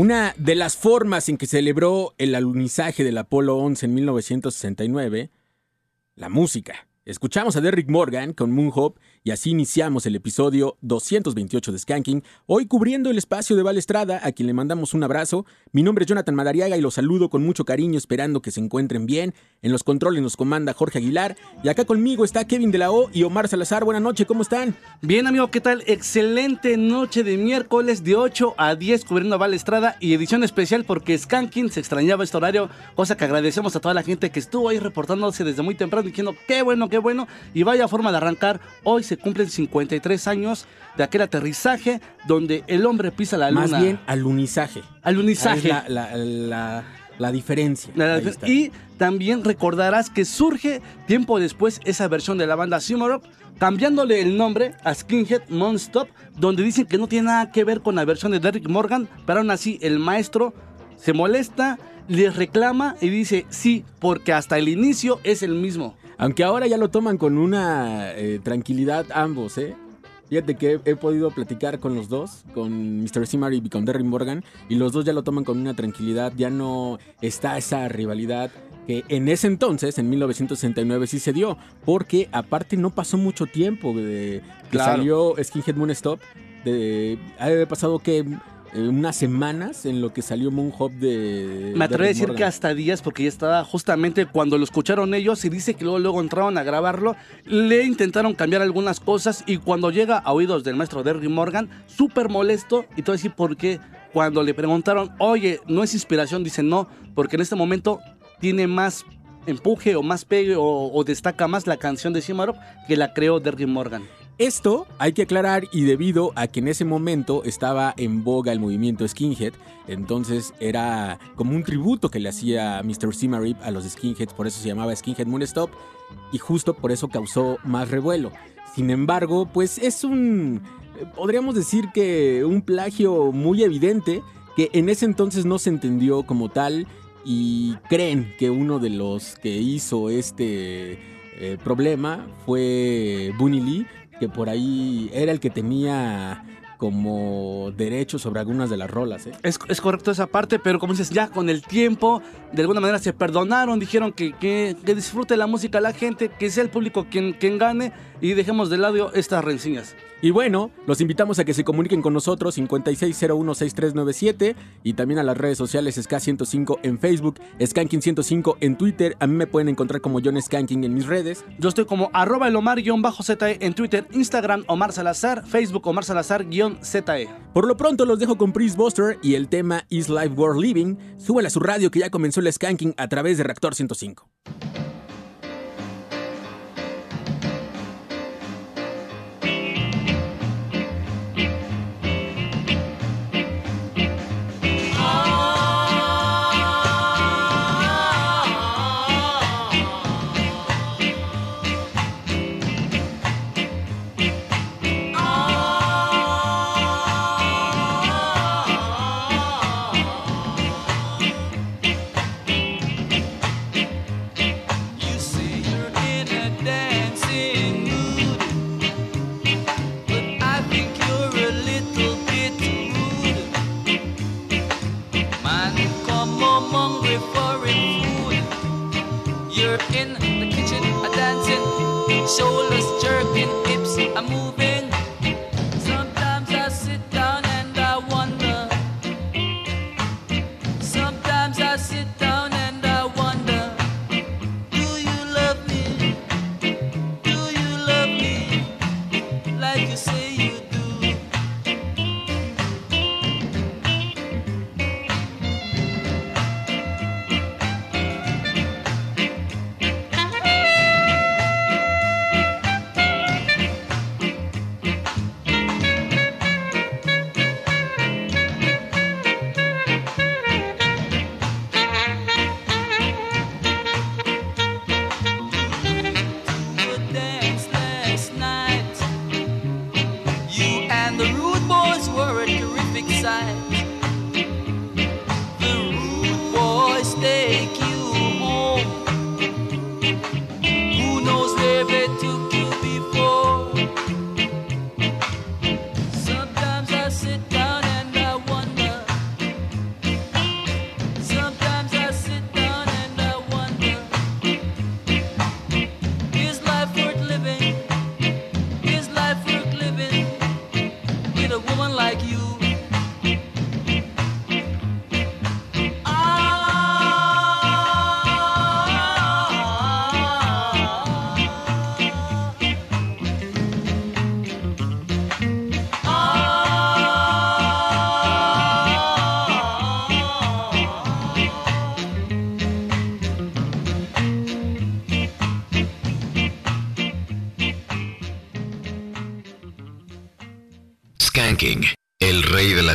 Una de las formas en que celebró el alunizaje del Apolo 11 en 1969, la música. Escuchamos a Derrick Morgan con Moon Hope y así iniciamos el episodio 228 de Skanking, hoy cubriendo el espacio de Balestrada, a quien le mandamos un abrazo. Mi nombre es Jonathan Madariaga y los saludo con mucho cariño, esperando que se encuentren bien. En los controles nos comanda Jorge Aguilar y acá conmigo está Kevin de la O y Omar Salazar. Buenas noches, ¿cómo están? Bien, amigo, ¿qué tal? Excelente noche de miércoles de 8 a 10 cubriendo a Balestrada y edición especial porque Skanking se extrañaba este horario, cosa que agradecemos a toda la gente que estuvo ahí reportándose desde muy temprano diciendo qué bueno, qué bueno y vaya forma de arrancar hoy se cumplen 53 años de aquel aterrizaje donde el hombre pisa la luna. Más bien alunizaje. Alunizaje. la, la, la, diferencia. y también recordarás que surge tiempo después esa versión de la banda Simorop cambiándole el nombre a Skinhead Monstop, donde dicen que no tiene nada que ver con la versión de Derrick Morgan, pero aún así el maestro se molesta, les reclama y dice sí, porque hasta el inicio es el mismo. Aunque ahora ya lo toman con una eh, tranquilidad ambos, ¿eh? Fíjate que he, podido platicar con los dos, con Mr. Simar y con Derry Morgan, y los dos ya lo toman con una tranquilidad, ya no está esa rivalidad que en ese entonces, en 1969, sí se dio, porque aparte no pasó mucho tiempo de que salió Skinhead Moon Stop, de, ha pasado que eh, unas semanas en lo que salió Moon Hop de. Me atrevo a decir que hasta días, porque ya estaba justamente cuando lo escucharon ellos y dice que luego, luego entraron a grabarlo, le intentaron cambiar algunas cosas y cuando llega a oídos del maestro Derry Morgan, súper molesto y todo así porque cuando le preguntaron, oye, ¿no es inspiración? Dice no, porque en este momento tiene más empuje o más pegue o, o destaca más la canción de Cimarop que la creó Derry Morgan. Esto hay que aclarar y debido a que en ese momento estaba en boga el movimiento skinhead, entonces era como un tributo que le hacía Mr. Simarip a los skinheads, por eso se llamaba Skinhead Moonstop y justo por eso causó más revuelo. Sin embargo, pues es un, podríamos decir que un plagio muy evidente que en ese entonces no se entendió como tal y creen que uno de los que hizo este eh, problema fue Bunny Lee, que por ahí era el que tenía como derecho sobre algunas de las rolas. ¿eh? Es, es correcto esa parte, pero como dices, ya con el tiempo, de alguna manera se perdonaron, dijeron que, que, que disfrute la música la gente, que sea el público quien, quien gane y dejemos de lado estas rencillas. Y bueno, los invitamos a que se comuniquen con nosotros 56016397 y también a las redes sociales SK105 en Facebook, Skanking105 en Twitter. A mí me pueden encontrar como John Skanking en mis redes. Yo estoy como arroba el Omar-ZE en Twitter, Instagram Omar Salazar, Facebook Omar Salazar-ZE. Por lo pronto los dejo con Priest Buster y el tema Is Life Worth Living. Súbale a su radio que ya comenzó el Skanking a través de Reactor 105.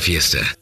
Fiesta.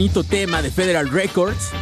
Bonito tema de Federal Records.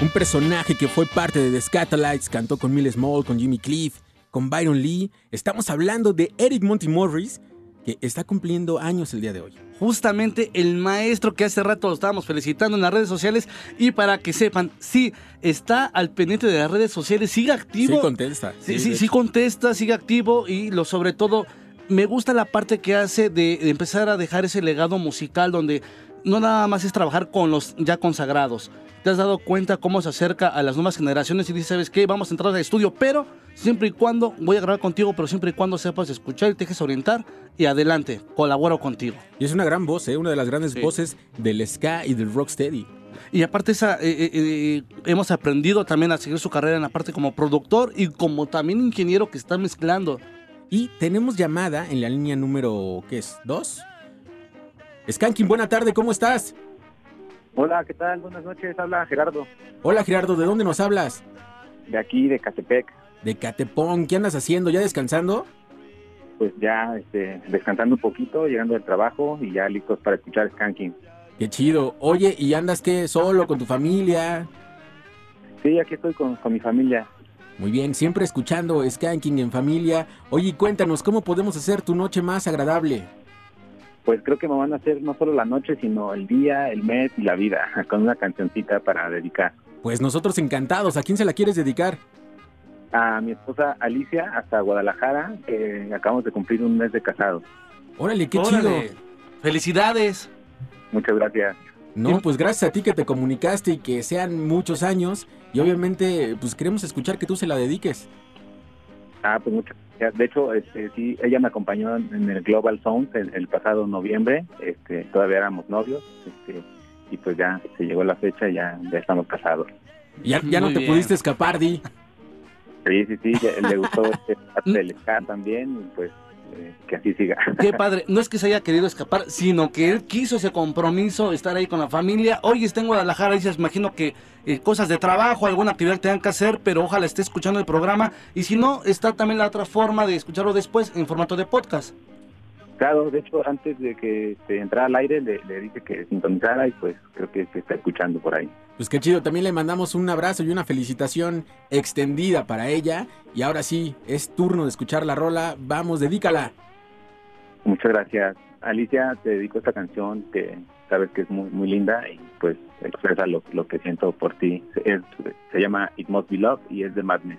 Un personaje que fue parte de The Scatolites, cantó con Mill Small, con Jimmy Cliff, con Byron Lee. Estamos hablando de Eric Monty Morris, que está cumpliendo años el día de hoy. Justamente el maestro que hace rato lo estábamos felicitando en las redes sociales. Y para que sepan, sí, está al pendiente de las redes sociales, sigue activo. Sí, contesta. Sí, contesta, sigue activo y lo sobre todo me gusta la parte que hace de, de empezar a dejar ese legado musical donde no nada más es trabajar con los ya consagrados. Te has dado cuenta cómo se acerca a las nuevas generaciones y dice, ¿sabes qué? Vamos a entrar al estudio, pero siempre y cuando, voy a grabar contigo, pero siempre y cuando sepas escuchar y te dejes orientar y adelante, colaboro contigo. Y es una gran voz, ¿eh? una de las grandes Sí. voces del ska y del rocksteady. Y aparte esa, eh, eh, eh, hemos aprendido también a seguir su carrera en la parte como productor y como también ingeniero que está mezclando. Y tenemos llamada en la línea número, ¿qué es? ¿Dos? Skanking, buena tarde, ¿cómo estás? Hola, ¿qué tal? Buenas noches, habla Gerardo, Hola Gerardo, ¿de dónde nos hablas? de aquí, de Catepec. De Catepón, ¿qué andas haciendo? ¿Ya descansando? Pues ya este, descansando un poquito, llegando del trabajo y ya listos para escuchar Skanking. Qué chido. Oye, ¿y andas qué? ¿Solo, con tu familia? Sí, aquí estoy con, con mi familia. Muy bien, siempre escuchando Skanking en familia. Oye, cuéntanos, ¿cómo podemos hacer tu noche más agradable? Pues creo que me van a hacer no solo la noche, sino el día, el mes y la vida, con una cancioncita para dedicar. Pues nosotros encantados. ¿A quién se la quieres dedicar? A mi esposa Alicia, hasta Guadalajara, que acabamos de cumplir un mes de casados. Órale, qué Órale. chido. Felicidades. Muchas gracias. No, pues gracias a ti que te comunicaste y que sean muchos años. Y obviamente, pues queremos escuchar que tú se la dediques. Ah, pues muchas gracias. De hecho, este, sí, ella me acompañó en el Global Sound el, el pasado noviembre. Este, todavía éramos novios. Este, y pues ya se llegó la fecha y ya, ya estamos casados. Ya, ya no te bien. pudiste escapar, Di. Sí, sí, sí, le gustó este del ska también y pues eh, que así siga. Qué padre. No es que se haya querido escapar, sino que él quiso ese compromiso, estar ahí con la familia. Hoy está en Guadalajara se imagino que eh, cosas de trabajo, alguna actividad tengan que hacer, pero ojalá esté escuchando el programa. Y si no, está también la otra forma de escucharlo después en formato de podcast. Claro, de hecho, antes de que este, entrara al aire le, le dije que sintonizara y pues creo que se está escuchando por ahí. Pues qué chido. También le mandamos un abrazo y una felicitación extendida para ella. Y ahora sí, es turno de escuchar la rola. Vamos, dedícala. Muchas gracias. Alicia, te dedico esta canción que sabes que es muy muy linda y pues expresa lo, lo que siento por ti. Es- se llama It Must Be Love y es de Madness.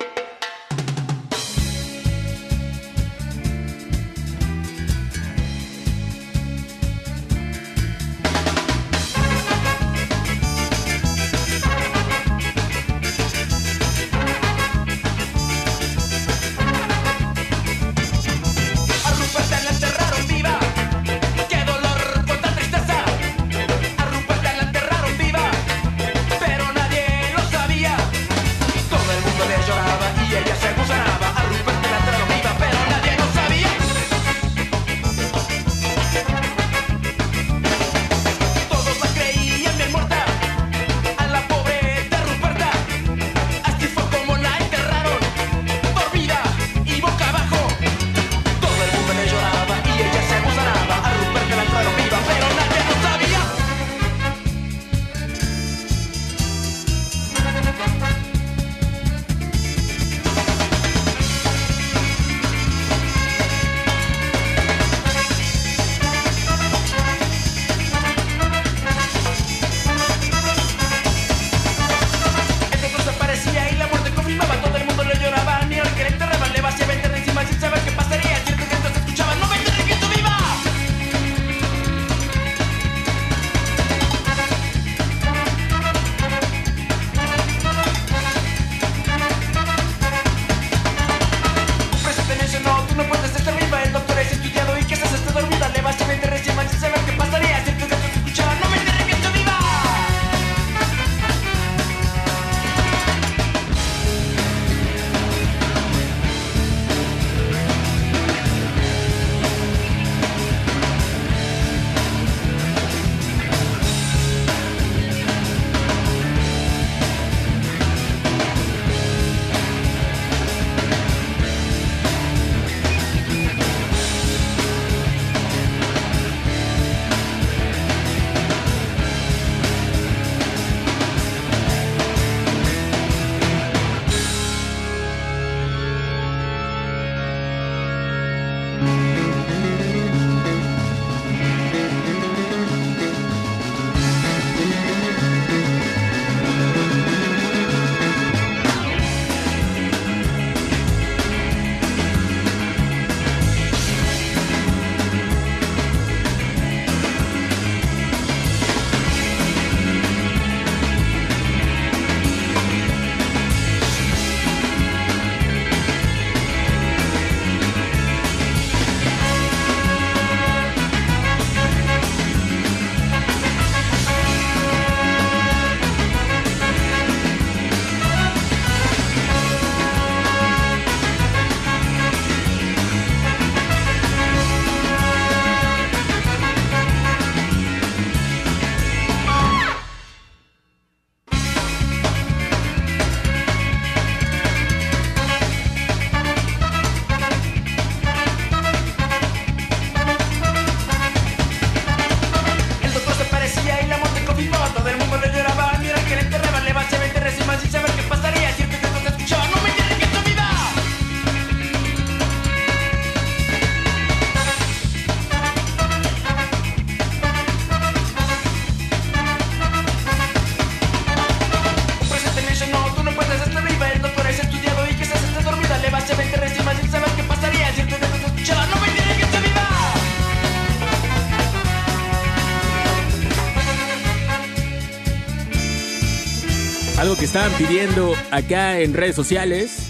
pidiendo acá en redes sociales.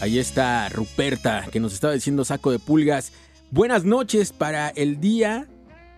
Ahí está Ruperta que nos estaba diciendo saco de pulgas. Buenas noches para el día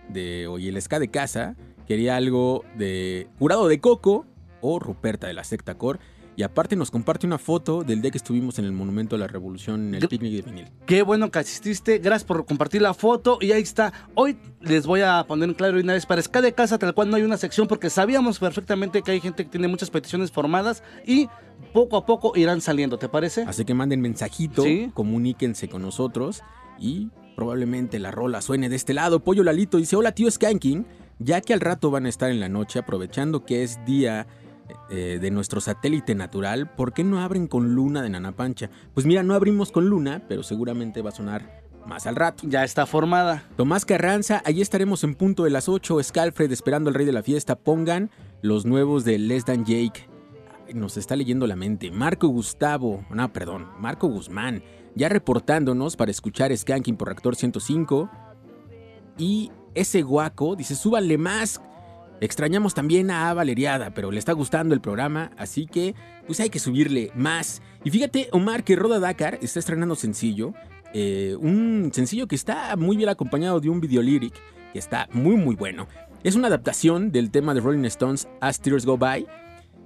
de hoy, el ska de casa. Quería algo de curado de coco o Ruperta de la secta core. Y aparte nos comparte una foto del día que estuvimos en el Monumento a la Revolución en el picnic de vinil. Qué bueno que asististe, gracias por compartir la foto y ahí está. Hoy les voy a poner en claro una vez para Ska de Casa, tal cual no hay una sección porque sabíamos perfectamente que hay gente que tiene muchas peticiones formadas y poco a poco irán saliendo, ¿te parece? Así que manden mensajito, Sí. comuníquense con nosotros y probablemente la rola suene de este lado. Pollo Lalito dice, hola tío Skanking, ya que al rato van a estar en la noche, aprovechando que es día eh, de nuestro satélite natural, ¿por qué no abren con Luna de Nanapancha? Pues mira, no abrimos con Luna, pero seguramente va a sonar más al rato. Ya está formada. Tomás Carranza, allí estaremos en punto de las 8. Scalfred esperando al rey de la fiesta. Pongan los nuevos de Les Dan Jake. Ay, Nos está leyendo la mente. Marco Gustavo, no, perdón, Marco Guzmán, ya reportándonos para escuchar Skanking por Reactor 105. Y ese guaco dice: súbanle más. Extrañamos también a Valeriada, pero le está gustando el programa, así que pues hay que subirle más. Y fíjate, Omar, que Roda Dakar está estrenando sencillo. eh, un sencillo que está muy bien acompañado de un video lyric que está muy muy bueno. Es una adaptación del tema de Rolling Stones As Tears Go By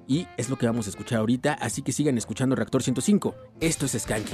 y es lo que vamos a escuchar ahorita, así que sigan escuchando Reactor 105. Esto es Skanky.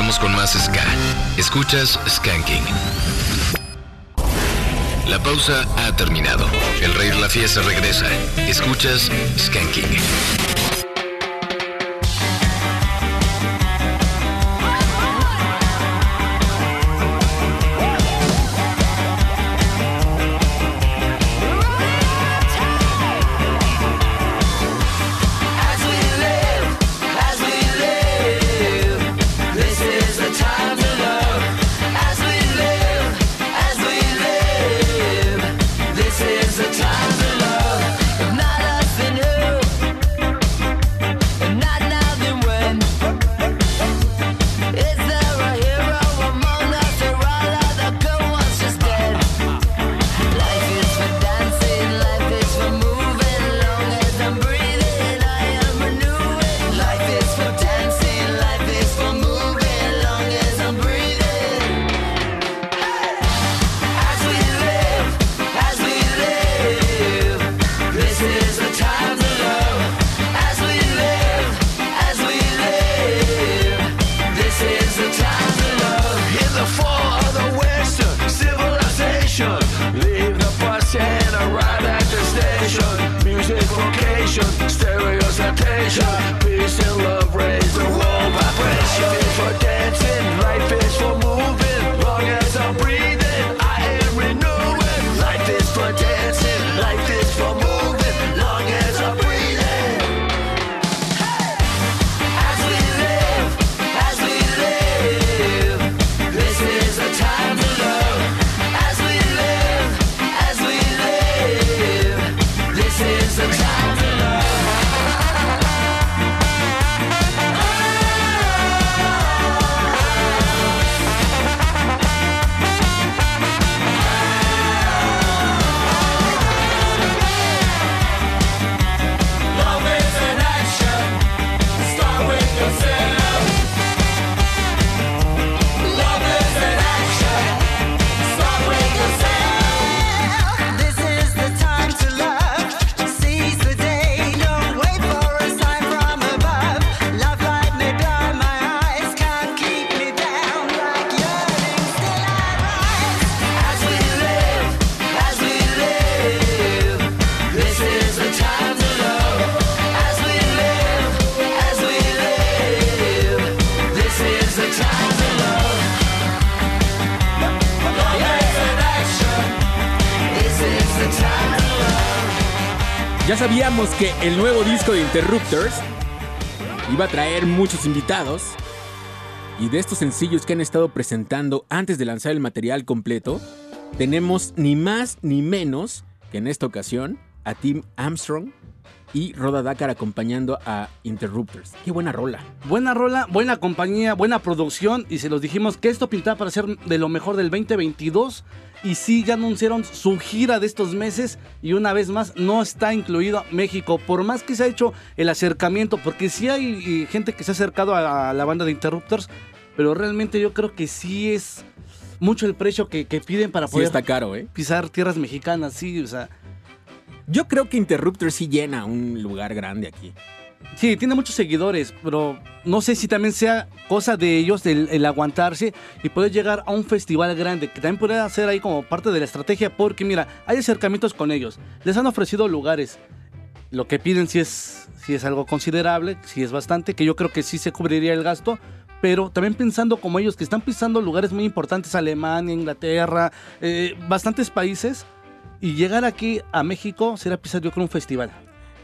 Regresamos con más Ska. Escuchas Skanking. La pausa ha terminado. El rey de la fiesta regresa. Escuchas Skanking. Que el nuevo disco de Interrupters iba a traer muchos invitados. Y de estos sencillos que han estado presentando antes de lanzar el material completo, tenemos ni más ni menos que en esta ocasión a Tim Armstrong y Roda Dakar acompañando a Interrupters. Qué buena rola. Buena rola, buena compañía, buena producción y se los dijimos que esto pintaba para ser de lo mejor del 2022 y sí ya anunciaron su gira de estos meses y una vez más no está incluido México por más que se ha hecho el acercamiento porque sí hay eh, gente que se ha acercado a la banda de Interrupters pero realmente yo creo que sí es mucho el precio que, que piden para Sí poder está caro, ¿eh? pisar tierras mexicanas, sí, o sea, Yo creo que Interrupters sí llena un lugar grande aquí. Sí, tiene muchos seguidores, pero no sé si también sea cosa de ellos el, el aguantarse y poder llegar a un festival grande, que también podría ser ahí como parte de la estrategia, porque mira, hay acercamientos con ellos, les han ofrecido lugares, lo que piden si es, si es algo considerable, si es bastante, que yo creo que sí se cubriría el gasto, pero también pensando como ellos, que están pisando lugares muy importantes, Alemania, Inglaterra, eh, bastantes países, y llegar aquí a México será pisar yo creo un festival.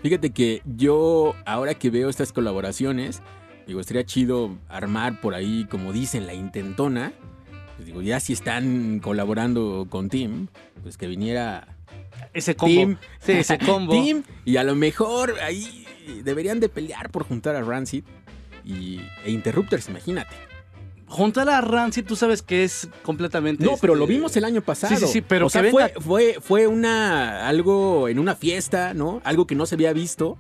Fíjate que yo, ahora que veo estas colaboraciones, digo, estaría chido armar por ahí, como dicen, la intentona. Pues digo, ya si están colaborando con Tim, pues que viniera Ese combo. Tim. Sí, ese combo. Tim, y a lo mejor ahí deberían de pelear por juntar a Rancid y, e Interrupters, imagínate. Juntar a Rancid, tú sabes que es completamente. No, pero este, lo vimos el año pasado. Sí, sí, sí, pero o sea, que fue, fue, fue una algo en una fiesta, ¿no? Algo que no se había visto.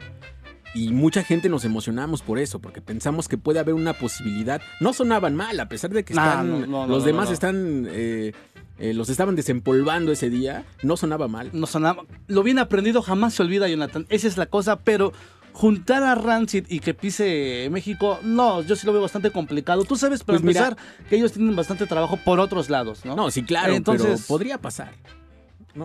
Y mucha gente nos emocionamos por eso, porque pensamos que puede haber una posibilidad. No sonaban mal, a pesar de que No, están, no, no, no, los no, demás están, eh, eh, los estaban desempolvando ese día. No sonaba mal. No sonaba. Lo bien aprendido jamás se olvida, Jonathan. Esa es la cosa, pero juntar a Rancid y que pise México, no, yo sí lo veo bastante complicado. Tú sabes, para Pues mira- que ellos tienen bastante trabajo por otros lados, ¿no? No, sí, claro, Entonces- pero podría pasar.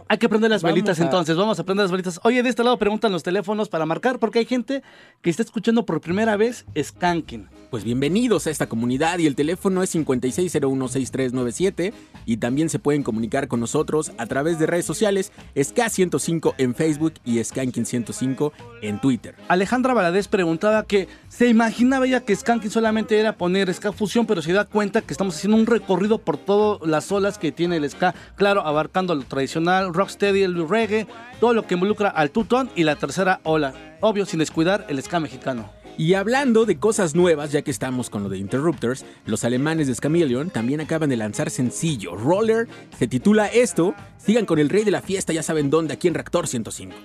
Hay que prender las Vamos velitas a- entonces, vamos a prender las velitas. Oye, de este lado preguntan los teléfonos para marcar, porque hay gente que está escuchando por primera vez Skanking. Pues bienvenidos a esta comunidad y el teléfono es 56016397 y también se pueden comunicar con nosotros a través de redes sociales SK105 en Facebook y Skanking105 en Twitter. Alejandra Valadez preguntaba que se imaginaba ella que Skanking solamente era poner ska fusión, pero se da cuenta que estamos haciendo un recorrido por todas las olas que tiene el ska, claro, abarcando lo tradicional, rocksteady, el reggae, todo lo que involucra al tutón y la tercera ola, obvio sin descuidar el ska mexicano. Y hablando de cosas nuevas, ya que estamos con lo de Interrupters, los alemanes de Scamillion también acaban de lanzar sencillo. Roller se titula esto. Sigan con el rey de la fiesta, ya saben dónde, aquí en Reactor 105.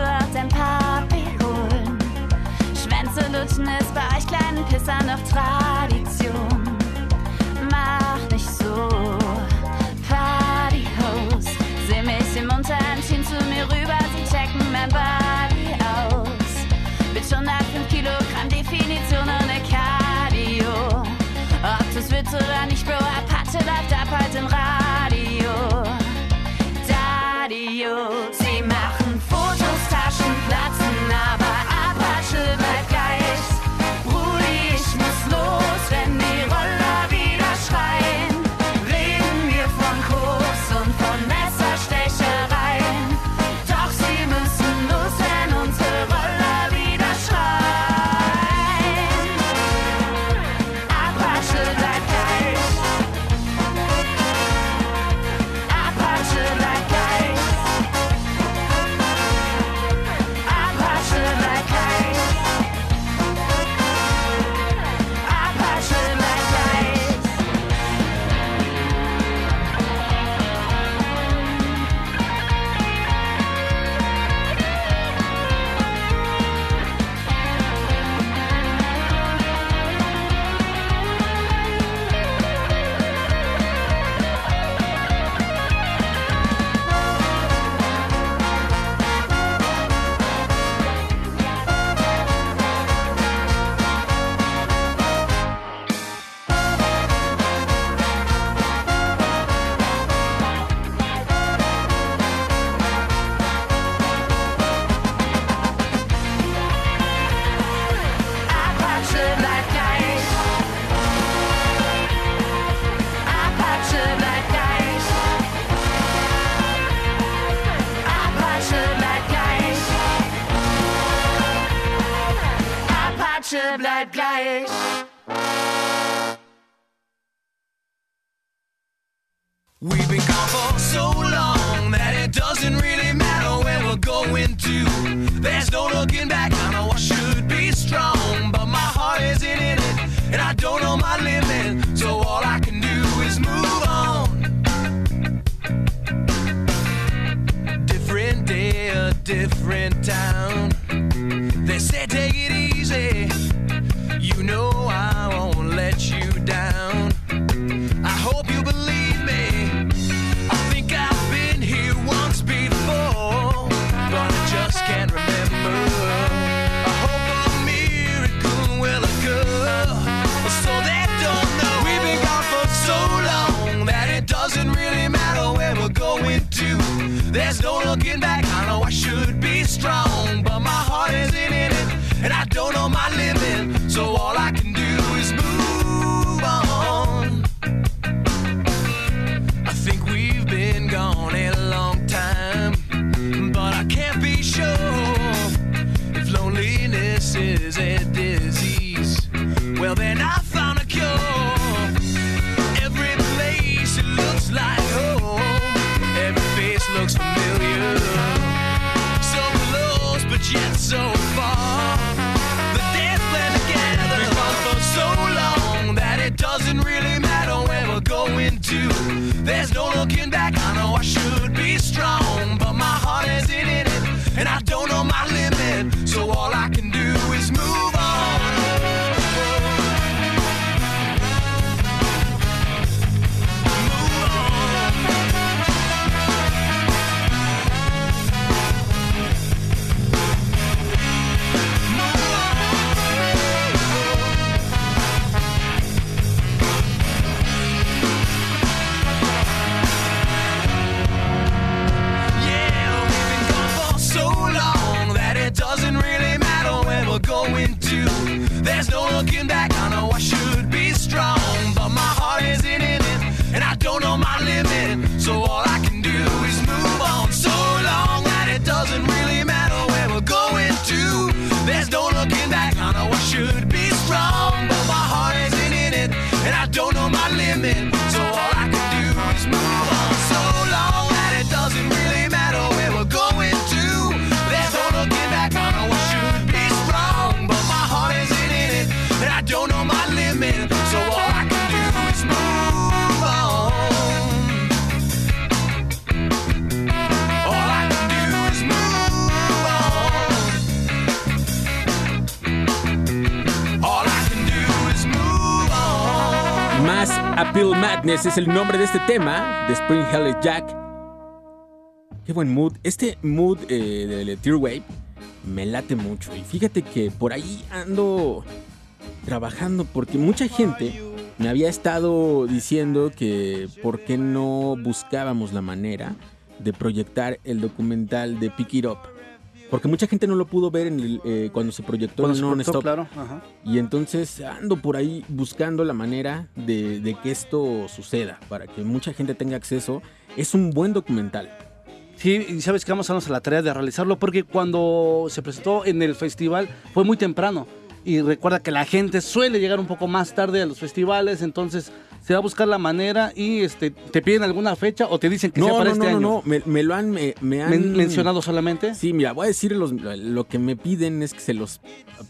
T-Shirt ein Papi holen. Schwänze lutschen ist bei euch kleinen Pissern noch Tradition. Mach nicht so, Partyhose. Seh mich im Unterhemdchen zu mir rüber, sie checken mein Body aus. Bin schon nach 5 Kilogramm Definition ohne Cardio. Ob das wird oder nicht, Bro, Apache läuft ab heute im Rad. Nashville Madness es el nombre de este tema de Spring Hell Jack. Qué buen mood. Este mood eh, de Tearwave me late mucho. Y fíjate que por ahí ando trabajando porque mucha gente me había estado diciendo que por qué no buscábamos la manera de proyectar el documental de Pick It Up. Porque mucha gente no lo pudo ver en el, eh, cuando se proyectó Cuando en Non-Stop. cortó, claro. Ajá. Y entonces ando por ahí buscando la manera de, de que esto suceda, para que mucha gente tenga acceso. Es un buen documental. Sí, y sabes que vamos a darnos a la tarea de realizarlo porque cuando se presentó en el festival fue muy temprano. Y recuerda que la gente suele llegar un poco más tarde a los festivales, entonces se va a buscar la manera y este te piden alguna fecha o te dicen que sea No, para no, este no, no, año. no, me, me lo han, me, me han Men- mencionado solamente. Sí, mira, voy a decir los- lo que me piden es que se los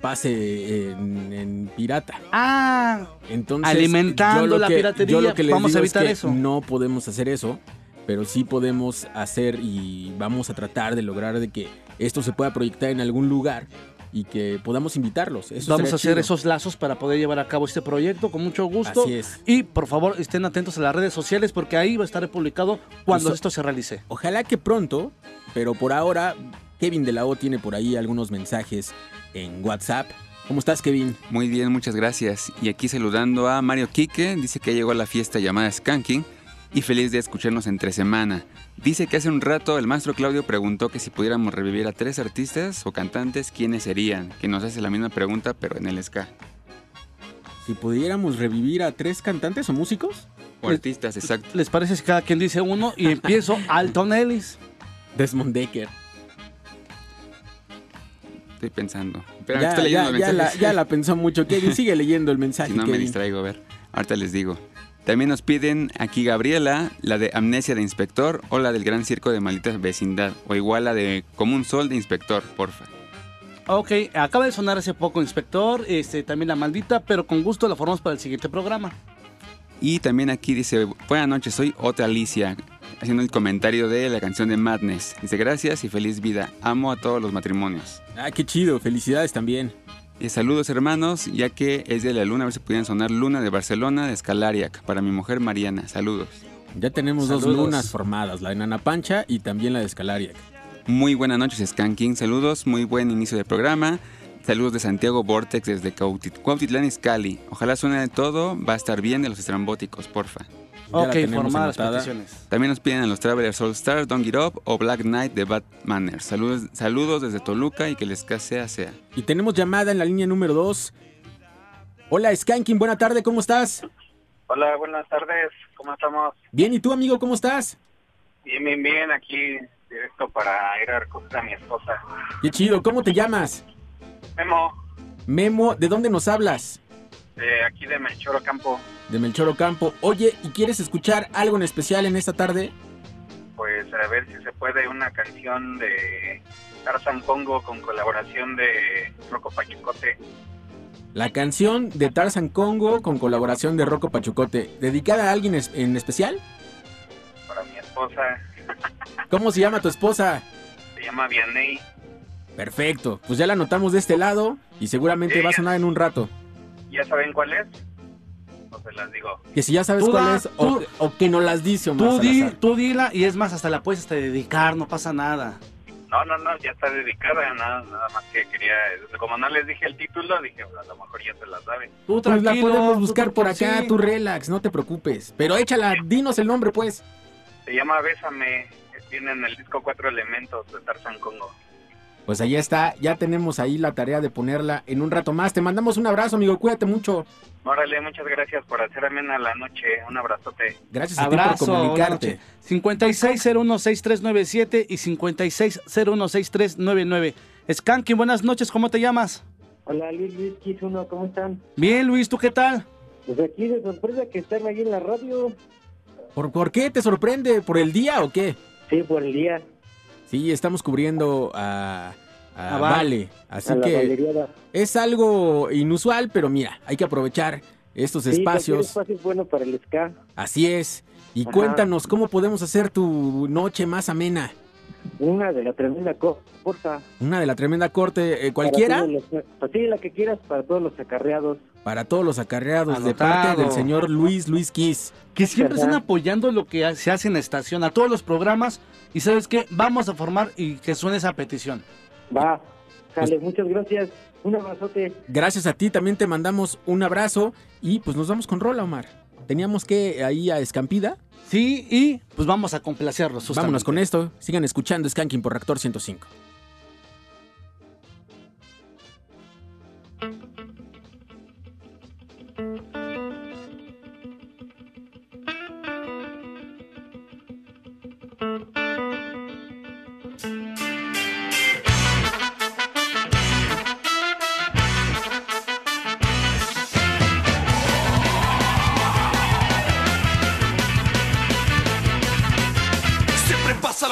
pase en, en pirata. Ah, Entonces, Alimentando la que- piratería, yo lo que les vamos a digo es evitar que eso. No podemos hacer eso, pero sí podemos hacer y vamos a tratar de lograr de que esto se pueda proyectar en algún lugar y que podamos invitarlos. Eso Vamos a hacer chido. esos lazos para poder llevar a cabo este proyecto con mucho gusto. Así es. Y por favor estén atentos a las redes sociales porque ahí va a estar publicado cuando esto se realice. Ojalá que pronto, pero por ahora, Kevin de la O tiene por ahí algunos mensajes en WhatsApp. ¿Cómo estás, Kevin? Muy bien, muchas gracias. Y aquí saludando a Mario Quique, dice que llegó a la fiesta llamada Skanking y feliz de escucharnos entre semana. Dice que hace un rato el maestro Claudio preguntó que si pudiéramos revivir a tres artistas o cantantes, ¿quiénes serían? Que nos hace la misma pregunta, pero en el ska. Si pudiéramos revivir a tres cantantes o músicos, O artistas, exacto. ¿Les parece si cada quien dice uno y empiezo Alton Ellis? Desmond Decker. Estoy pensando. Pero ya, estoy leyendo ya- la, mensajes. ya la pensó mucho. Kevin, sigue leyendo el mensaje, Si no me distraigo, a ver. Ahorita les digo. También nos piden aquí Gabriela, la de Amnesia de Inspector o la del Gran Circo de Maldita Vecindad o igual la de Como un Sol de Inspector, porfa. Ok, acaba de sonar hace poco, inspector, este, también la maldita, pero con gusto la formamos para el siguiente programa. Y también aquí dice, buenas noches, soy otra Alicia, haciendo el comentario de la canción de Madness. Dice, gracias y feliz vida, amo a todos los matrimonios. Ah, qué chido. Felicidades también. Y saludos hermanos, ya que es de la luna, a ver si pudieran sonar Luna de Barcelona, de Escalariac, para mi mujer Mariana, saludos. Ya tenemos dos lunas formadas, la de Nana Pancha y también la de Escalariac. Muy buenas noches, Skanking. Saludos, muy buen inicio de programa. Saludos de Santiago Vortex desde Cuautit- Cuautitlán Izcalli. Ojalá suene de todo, va a estar bien de los estrambóticos, porfa. Ok, anotada. peticiones. También nos piden a los Travelers All Stars, Don't Get Up o Black Knight de Bad Manners. Saludos, saludos desde Toluca y que les sea sea. Y tenemos llamada en la línea número 2. Hola, Skanking, buena tarde, ¿cómo estás? Hola, buenas tardes. ¿Cómo estamos? Bien, ¿y tú, amigo, cómo estás? Bien, bien, bien. Aquí directo para ir a recoger a mi esposa. Qué chido, ¿cómo te llamas? Memo, Memo, ¿de dónde nos hablas? De aquí de Melchor Campo. De Melchor Ocampo. Oye, ¿y quieres escuchar algo en especial en esta tarde? Pues a ver si se puede una canción de Tarzan Congo con colaboración de Rocco Pachucote. La canción de Tarzan Congo con colaboración de Rocco Pachucote. ¿Dedicada a alguien en especial? para mi esposa. ¿Cómo se llama tu esposa? Se llama Vianney. Perfecto, pues ya la anotamos de este lado y seguramente va a sonar en un rato. ¿Ya saben cuál es? No se las digo. Que si ya sabes Tú cuál da- es o, tú- o que no las dice Omar Tú, di, Salazar. tú dila y es más, hasta la puedes hasta dedicar, no pasa nada. No, no, no, ya está dedicada. Nada, nada más que quería. Como no les dije el título, dije, "Pues, a lo mejor ya se la saben. Tú Pues la tranquilo, podemos tú buscar por tranquilo, acá, sí. tú relax, no te preocupes. Pero échala, dinos el nombre pues. Se llama Bésame. Viene en el disco Cuatro Elementos de Tarzan Congo. Pues ahí está, ya tenemos ahí la tarea de ponerla en un rato más. Te mandamos un abrazo, amigo, cuídate mucho. Órale, muchas gracias por hacer amena la noche. Un abrazote. Gracias a ti por Abrazo, comunicarte. 56016397 y 56016399. Skanky, buenas noches, ¿cómo te llamas? Hola Luis Luis Kiss uno, ¿cómo están? Bien, Luis, ¿tú qué tal? Pues aquí de sorpresa que están ahí en la radio. ¿Por, ¿Por qué te sorprende? ¿Por el día o qué? Sí, por el día. Sí, estamos cubriendo a, a A Val. Vale. Así a que valeriana. es algo inusual, pero mira, hay que aprovechar estos Sí, espacios. espacio es bueno para el ska. Así es. Y Ajá. cuéntanos, ¿cómo podemos hacer tu noche más amena? Una de la tremenda porfa. Una de la tremenda corte, eh, cualquiera. Los- pues sí, la que quieras para todos los acarreados. Para todos los acarreados de parte del señor Luis Luis Kiss. Que siempre están apoyando lo que se hace en estación, a todos los programas. Y sabes qué, vamos a formar y que suene esa petición. Va, sale, muchas gracias. Un abrazote. Gracias a ti también te mandamos un abrazo y pues nos vamos con Rola, Omar. Teníamos que ahí a Escampida. Sí, y pues vamos a complacerlos. justamente. Vámonos con esto. Sigan escuchando Skanking por Reactor 105.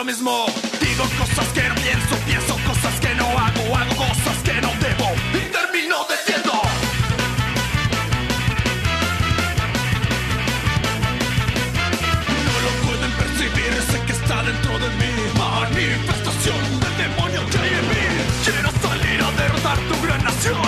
Digo cosas que no pienso, pienso cosas que no hago, hago cosas que no debo y termino diciendo. No lo pueden percibir, sé que está dentro de mí. Manifestación del demonio que hay en mí. Quiero salir a derrotar tu gran nación,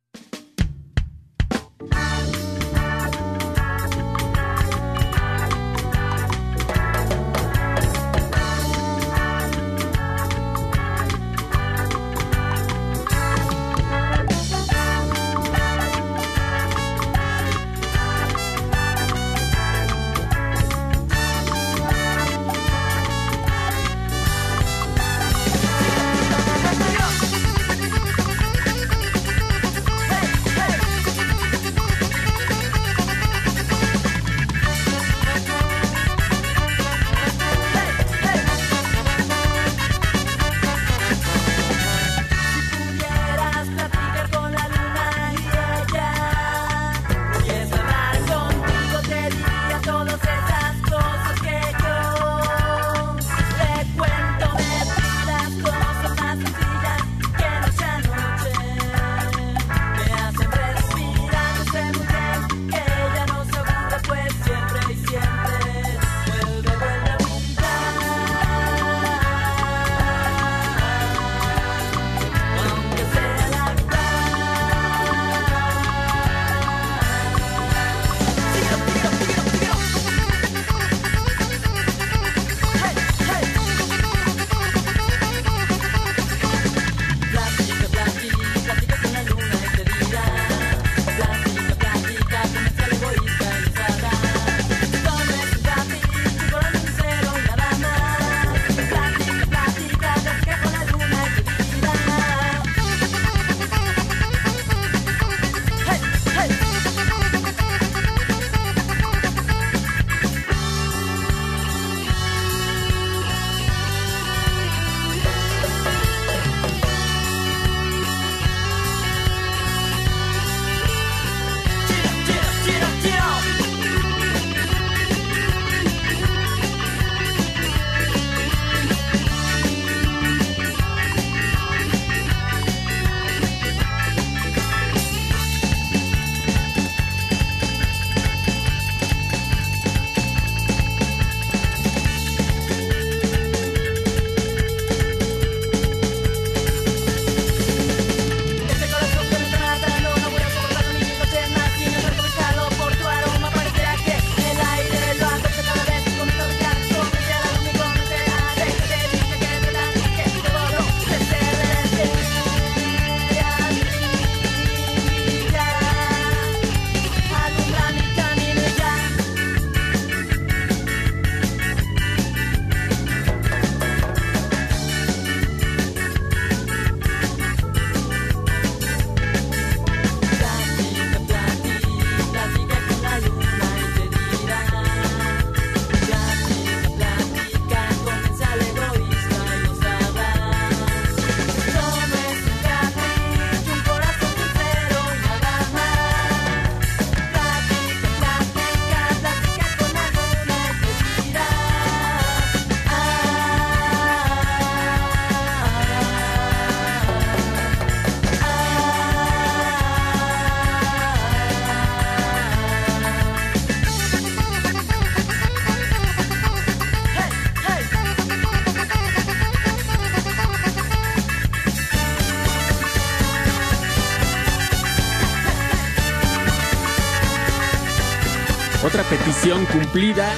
Petición cumplida.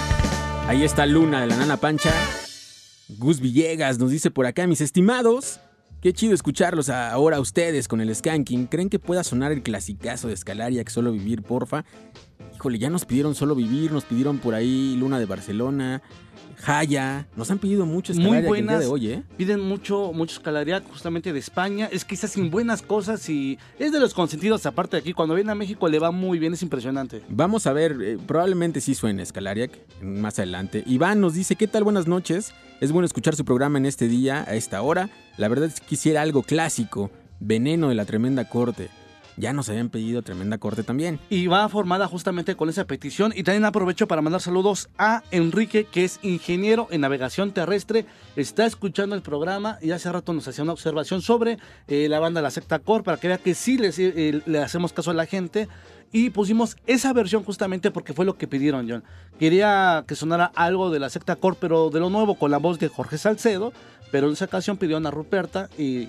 Ahí está Luna de la Nana Pancha. Gus Villegas nos dice por acá, mis estimados. Qué chido escucharlos ahora ustedes con el skanking. ¿Creen que pueda sonar el clasicazo de Escalaria que solo vivir, porfa? Híjole, ya nos pidieron solo vivir, nos pidieron por ahí Luna de Barcelona, Jaya. Nos han pedido mucho Muy Escalaria el día buenas. de hoy, ¿eh? Piden mucho, mucho escalaridad justamente de España. Es quizás sin buenas cosas y es de los consentidos. Aparte de aquí, cuando viene a México le va muy bien, es impresionante. Vamos a ver, eh, probablemente sí suene Escalariac más adelante. Iván nos dice, ¿qué tal? Buenas noches. Es bueno escuchar su programa en este día, a esta hora. La verdad es que quisiera algo clásico, Veneno de la Tremenda Corte. Ya nos habían pedido Tremenda Corte también. Y va formada justamente con esa petición. Y también aprovecho para mandar saludos a Enrique, que es ingeniero en navegación terrestre. Está escuchando el programa y hace rato nos hacía una observación sobre eh, la banda La Secta Core para que vea que sí les, eh, le hacemos caso a la gente. Y pusimos esa versión justamente porque fue lo que pidieron, John. Quería que sonara algo de la Secta Core, pero de lo nuevo con la voz de Jorge Salcedo. Pero en esa ocasión pidieron a Ruperta y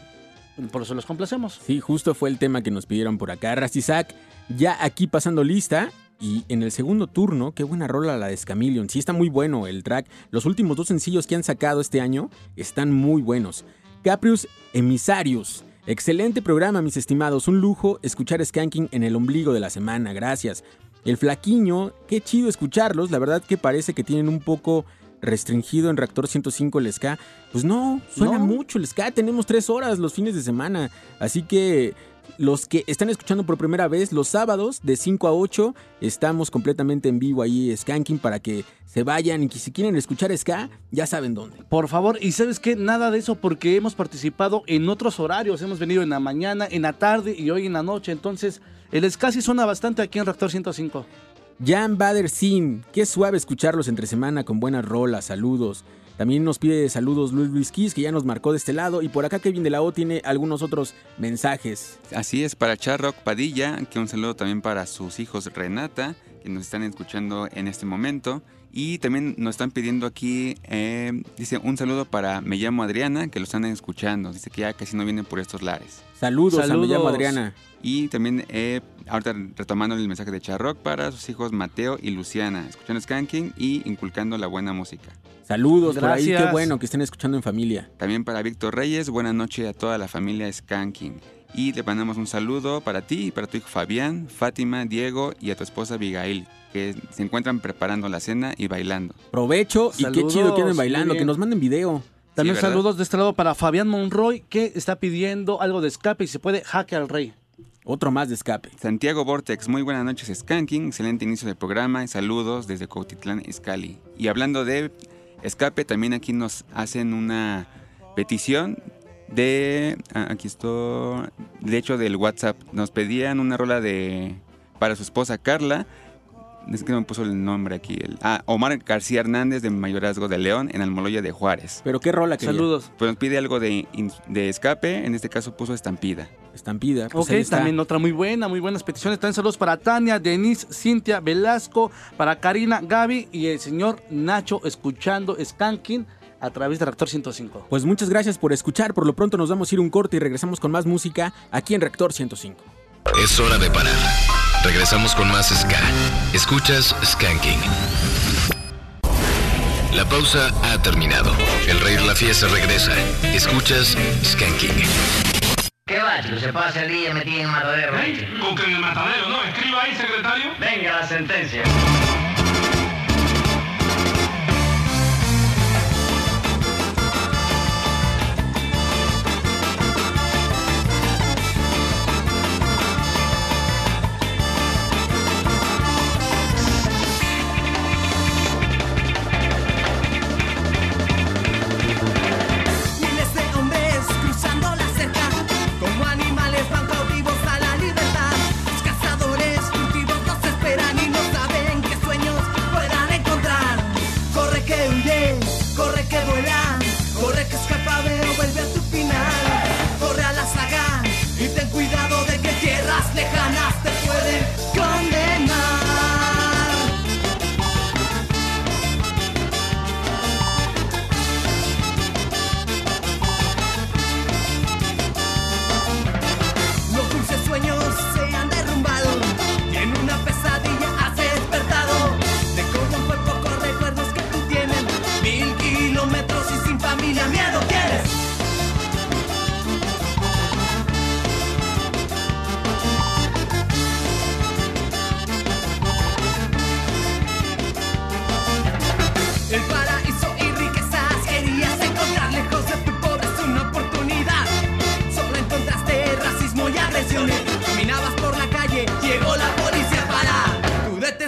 por eso los complacemos. Sí, justo fue el tema que nos pidieron por acá. Rastizac, ya aquí pasando lista. Y en el segundo turno, qué buena rola la de Scamillion. Sí, está muy bueno el track. Los últimos dos sencillos que han sacado este año están muy buenos. Caprius Emisarius. Excelente programa, mis estimados. Un lujo escuchar Skanking en el ombligo de la semana. Gracias. El Flaquiño, qué chido escucharlos. La verdad que parece que tienen un poco restringido en Reactor 105 el ska. Pues no, suena No. mucho el ska. Tenemos tres horas los fines de semana. Así que los que están escuchando por primera vez, los sábados de 5 a 8, estamos completamente en vivo ahí, Skanking, para que se vayan y que si quieren escuchar ska, ya saben dónde. Por favor, y sabes qué, nada de eso porque hemos participado en otros horarios, hemos venido en la mañana, en la tarde y hoy en la noche, entonces el escasi suena bastante aquí en Reactor 105. Jan Bader Sin, qué suave escucharlos entre semana con buenas rolas, saludos. También nos pide saludos Luis Luis Kiss, que ya nos marcó de este lado. Y por acá Kevin de la O tiene algunos otros mensajes. Así es, para Charrock Padilla, que un saludo también para sus hijos Renata, que nos están escuchando en este momento. Y también nos están pidiendo aquí, eh, dice, un saludo para Me llamo Adriana, que lo están escuchando. Dice que ya casi no vienen por estos lares. Saludos, a Me llamo Adriana. Y también, eh, ahorita retomando el mensaje de Charrock, para sus hijos Mateo y Luciana, escuchando Skanking y inculcando la buena música. Saludos por ahí, qué Gracias. bueno que estén escuchando en familia. También para Víctor Reyes, buenas noches a toda la familia Skanking. Y le mandamos un saludo para ti y para tu hijo Fabián, Fátima, Diego y a tu esposa Abigail, que se encuentran preparando la cena y bailando. Provecho y qué chido que anden muy bailando, que nos manden video. También saludos de este lado para Fabián Monroy que está pidiendo algo de escape y se puede jaque al rey. Otro más de escape. Santiago Vortex, muy buenas noches Skanking, excelente inicio del programa y saludos desde Cuautitlán, Izcalli. Y hablando de escape, también aquí nos hacen una petición de, ah, aquí estoy, de hecho del WhatsApp, nos pedían una rola de, para su esposa Carla, es que no me puso el nombre aquí, el, ah, Omar García Hernández de Mayorazgo de León en Almoloya de Juárez. Pero qué rola que Saludos. Pues nos pide algo de, de escape, en este caso puso estampida. Estampida. Pues ok, también otra muy buena, muy buenas peticiones. También saludos para Tania, Denise, Cintia, Velasco, para Karina, Gaby y el señor Nacho escuchando Skanking a través de Reactor 105. Pues muchas gracias por escuchar. Por lo pronto nos vamos a ir un corte y regresamos con más música aquí en Reactor 105. Es hora de parar. Regresamos con más Ska. Escuchas Skanking. La pausa ha terminado. El rey de la fiesta regresa. Escuchas Skanking. ¿Qué va, chico? Se pasa el día metido en el matadero. Con que en el matadero, ¿no? Escriba ahí, secretario. Venga la sentencia.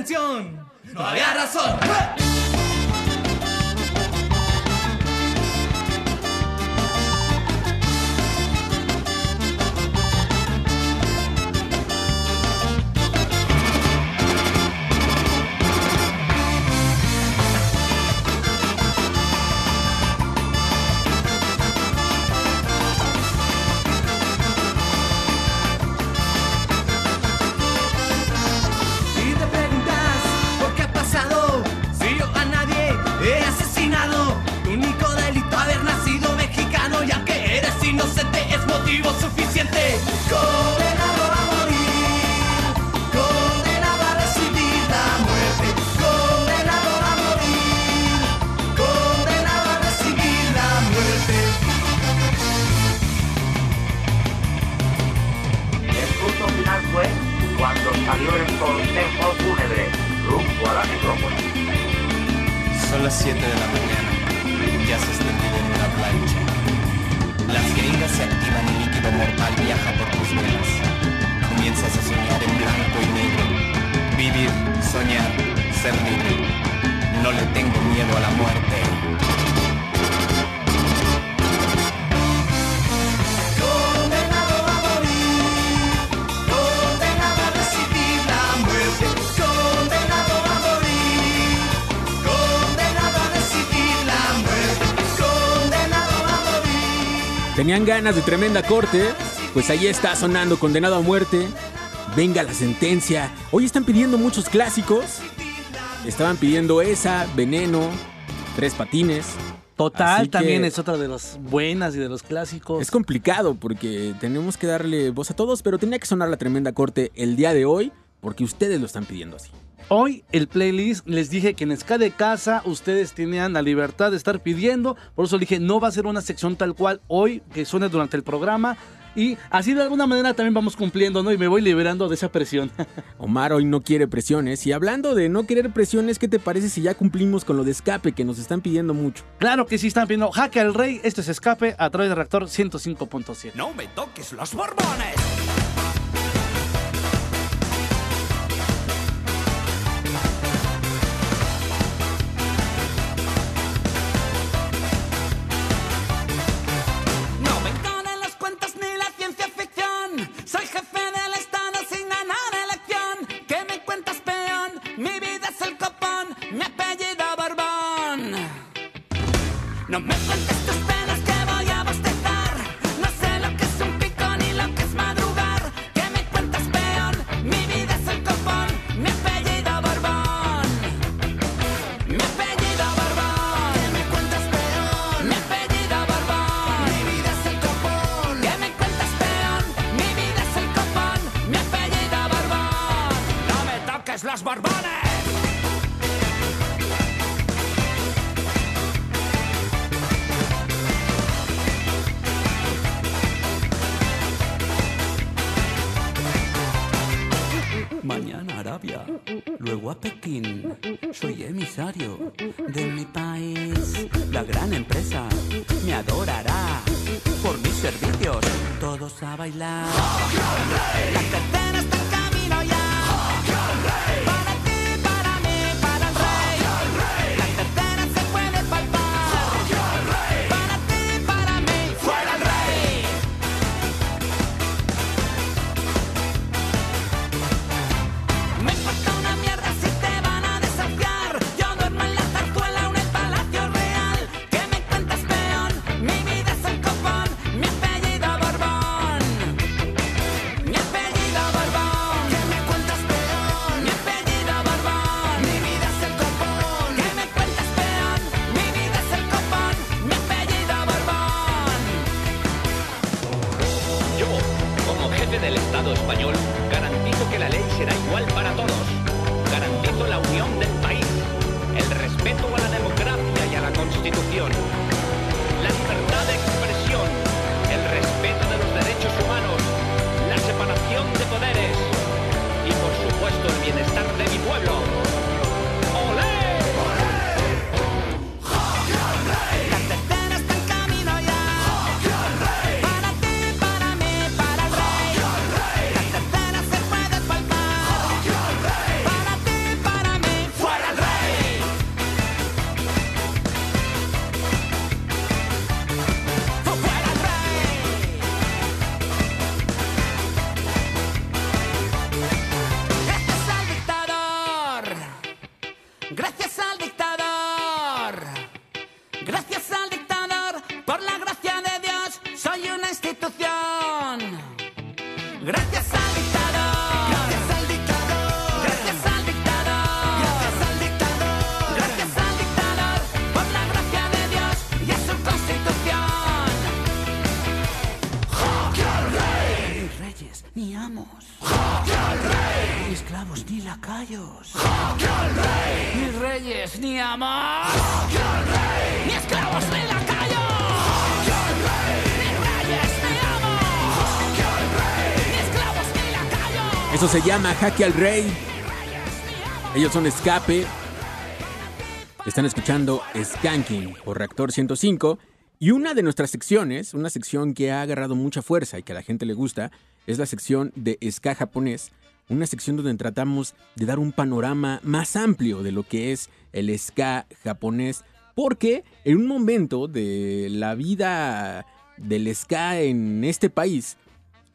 No había razón. tenían ganas de tremenda corte, pues ahí está sonando condenado a muerte. Venga la sentencia. Hoy están pidiendo muchos clásicos. Estaban pidiendo esa, Veneno, Tres Patines. Total, también es otra de las buenas y de los clásicos. Es complicado porque tenemos que darle voz a todos, pero tenía que sonar la tremenda corte el día de hoy porque ustedes lo están pidiendo así. Hoy el playlist les dije que en SK de casa ustedes tenían la libertad de estar pidiendo, por eso dije no va a ser una sección tal cual hoy que suene durante el programa. Y así de alguna manera también vamos cumpliendo, ¿no? Y me voy liberando de esa presión. Omar hoy no quiere presiones. Y hablando de no querer presiones, ¿qué te parece si ya cumplimos con lo de escape que nos están pidiendo mucho? Claro que sí están pidiendo. Jaque al rey, esto es escape a través del reactor 105.7. No me toques los borbones. Llama Jaque al Rey. Ellos son Escape. Están escuchando Skanking por Reactor 105. Y una de nuestras secciones, una sección que ha agarrado mucha fuerza y que a la gente le gusta, es la sección de ska japonés. Una sección donde tratamos de dar un panorama más amplio de lo que es el ska japonés. Porque en un momento de la vida del ska en este país,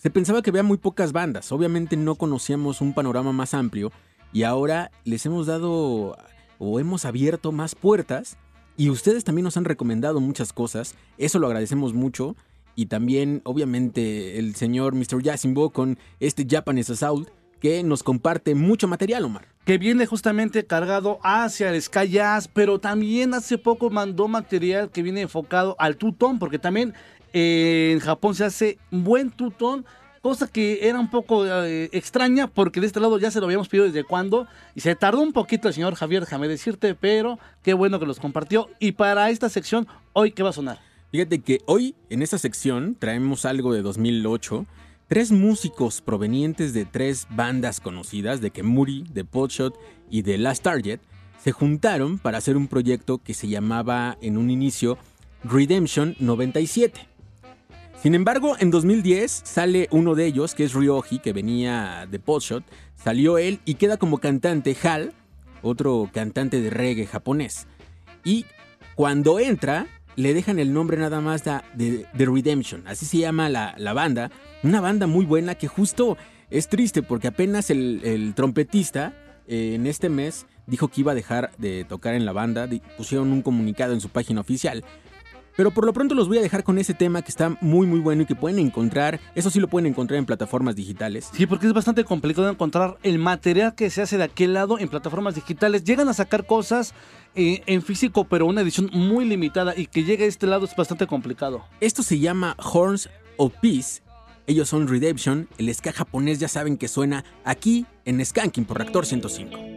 se pensaba que había muy pocas bandas, obviamente no conocíamos un panorama más amplio y ahora les hemos dado o hemos abierto más puertas y ustedes también nos han recomendado muchas cosas, eso lo agradecemos mucho y también obviamente el señor Mr. Yasimbo con este Japanese Assault que nos comparte mucho material, Omar. que viene justamente cargado hacia el Sky Jazz, pero también hace poco mandó material que viene enfocado al tutón, porque también en Japón se hace buen tutón, cosa que era un poco eh, extraña, porque de este lado ya se lo habíamos pedido desde cuando, y se tardó un poquito el señor Javier, déjame decirte, pero qué bueno que los compartió. Y para esta sección, hoy, ¿qué va a sonar? Fíjate que hoy en esta sección traemos algo de 2008. Tres músicos provenientes de tres bandas conocidas, de Kemuri, de Potshot y de Last Target, se juntaron para hacer un proyecto que se llamaba en un inicio Redemption 97. Sin embargo, en 2010 sale uno de ellos, que es Ryoji, que venía de Potshot, salió él y queda como cantante Hal, otro cantante de reggae japonés. Y cuando entra, le dejan el nombre nada más de, de Redemption, así se llama la, la banda, una banda muy buena que justo es triste porque apenas el, el trompetista eh, en este mes dijo que iba a dejar de tocar en la banda, pusieron un comunicado en su página oficial. Pero por lo pronto los voy a dejar con ese tema que está muy muy bueno y que pueden encontrar, eso sí lo pueden encontrar en plataformas digitales. Sí, porque es bastante complicado encontrar el material que se hace de aquel lado en plataformas digitales. Llegan a sacar cosas eh, en físico, pero una edición muy limitada y que llegue a este lado es bastante complicado. Esto se llama Horns of Peace. Ellos son Redemption. El ska japonés ya saben que suena aquí en Skanking por Reactor 105.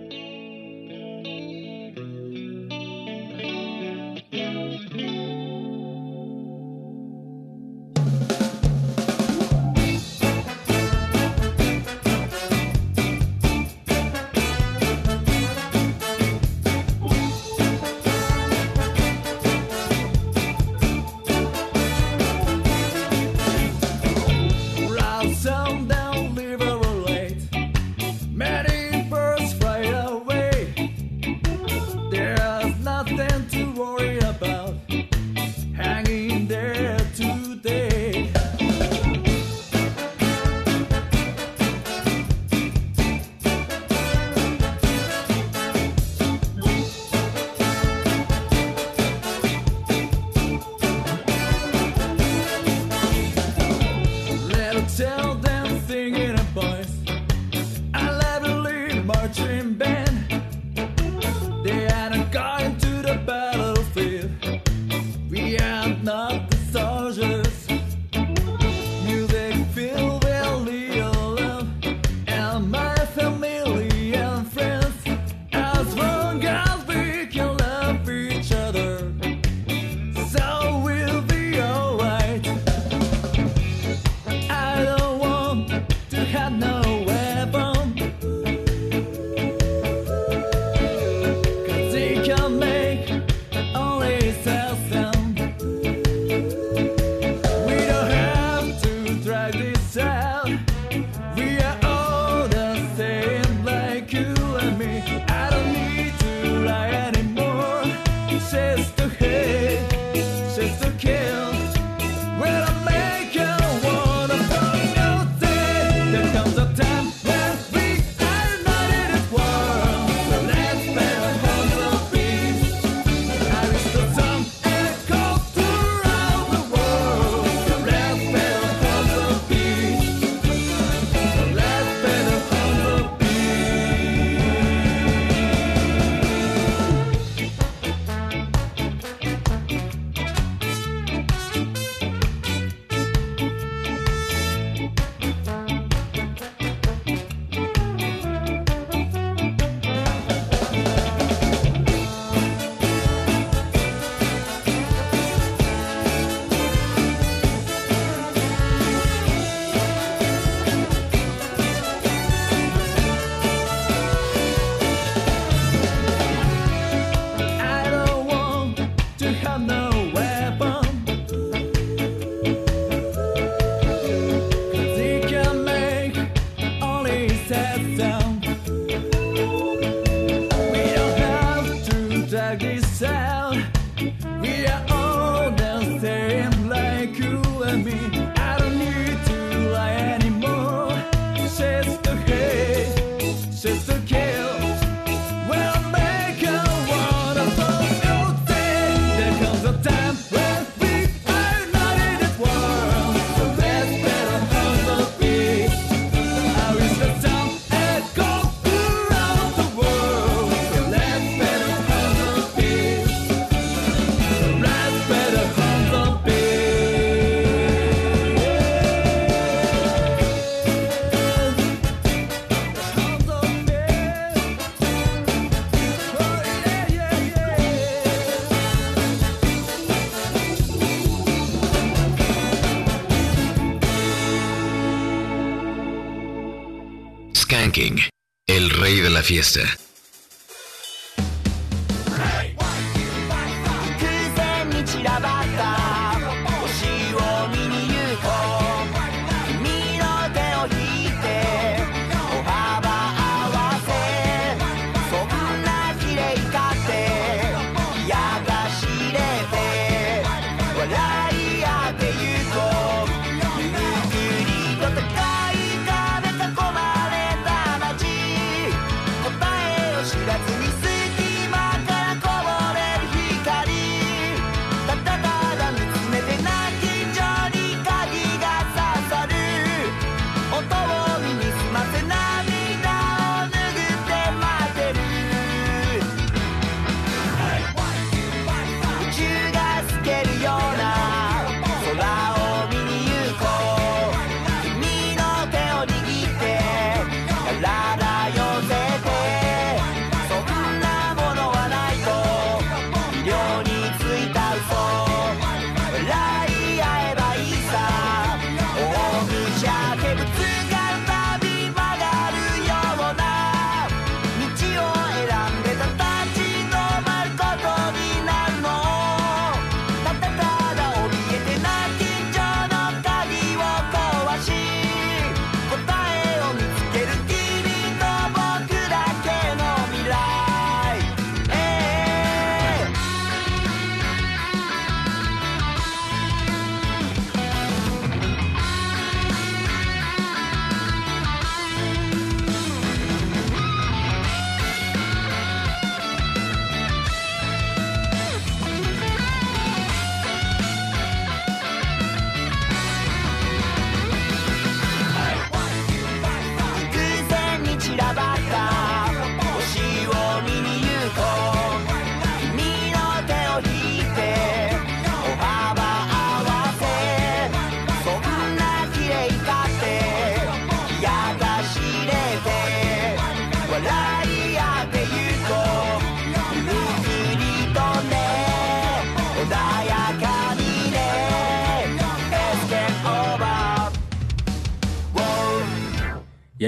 Fiesta.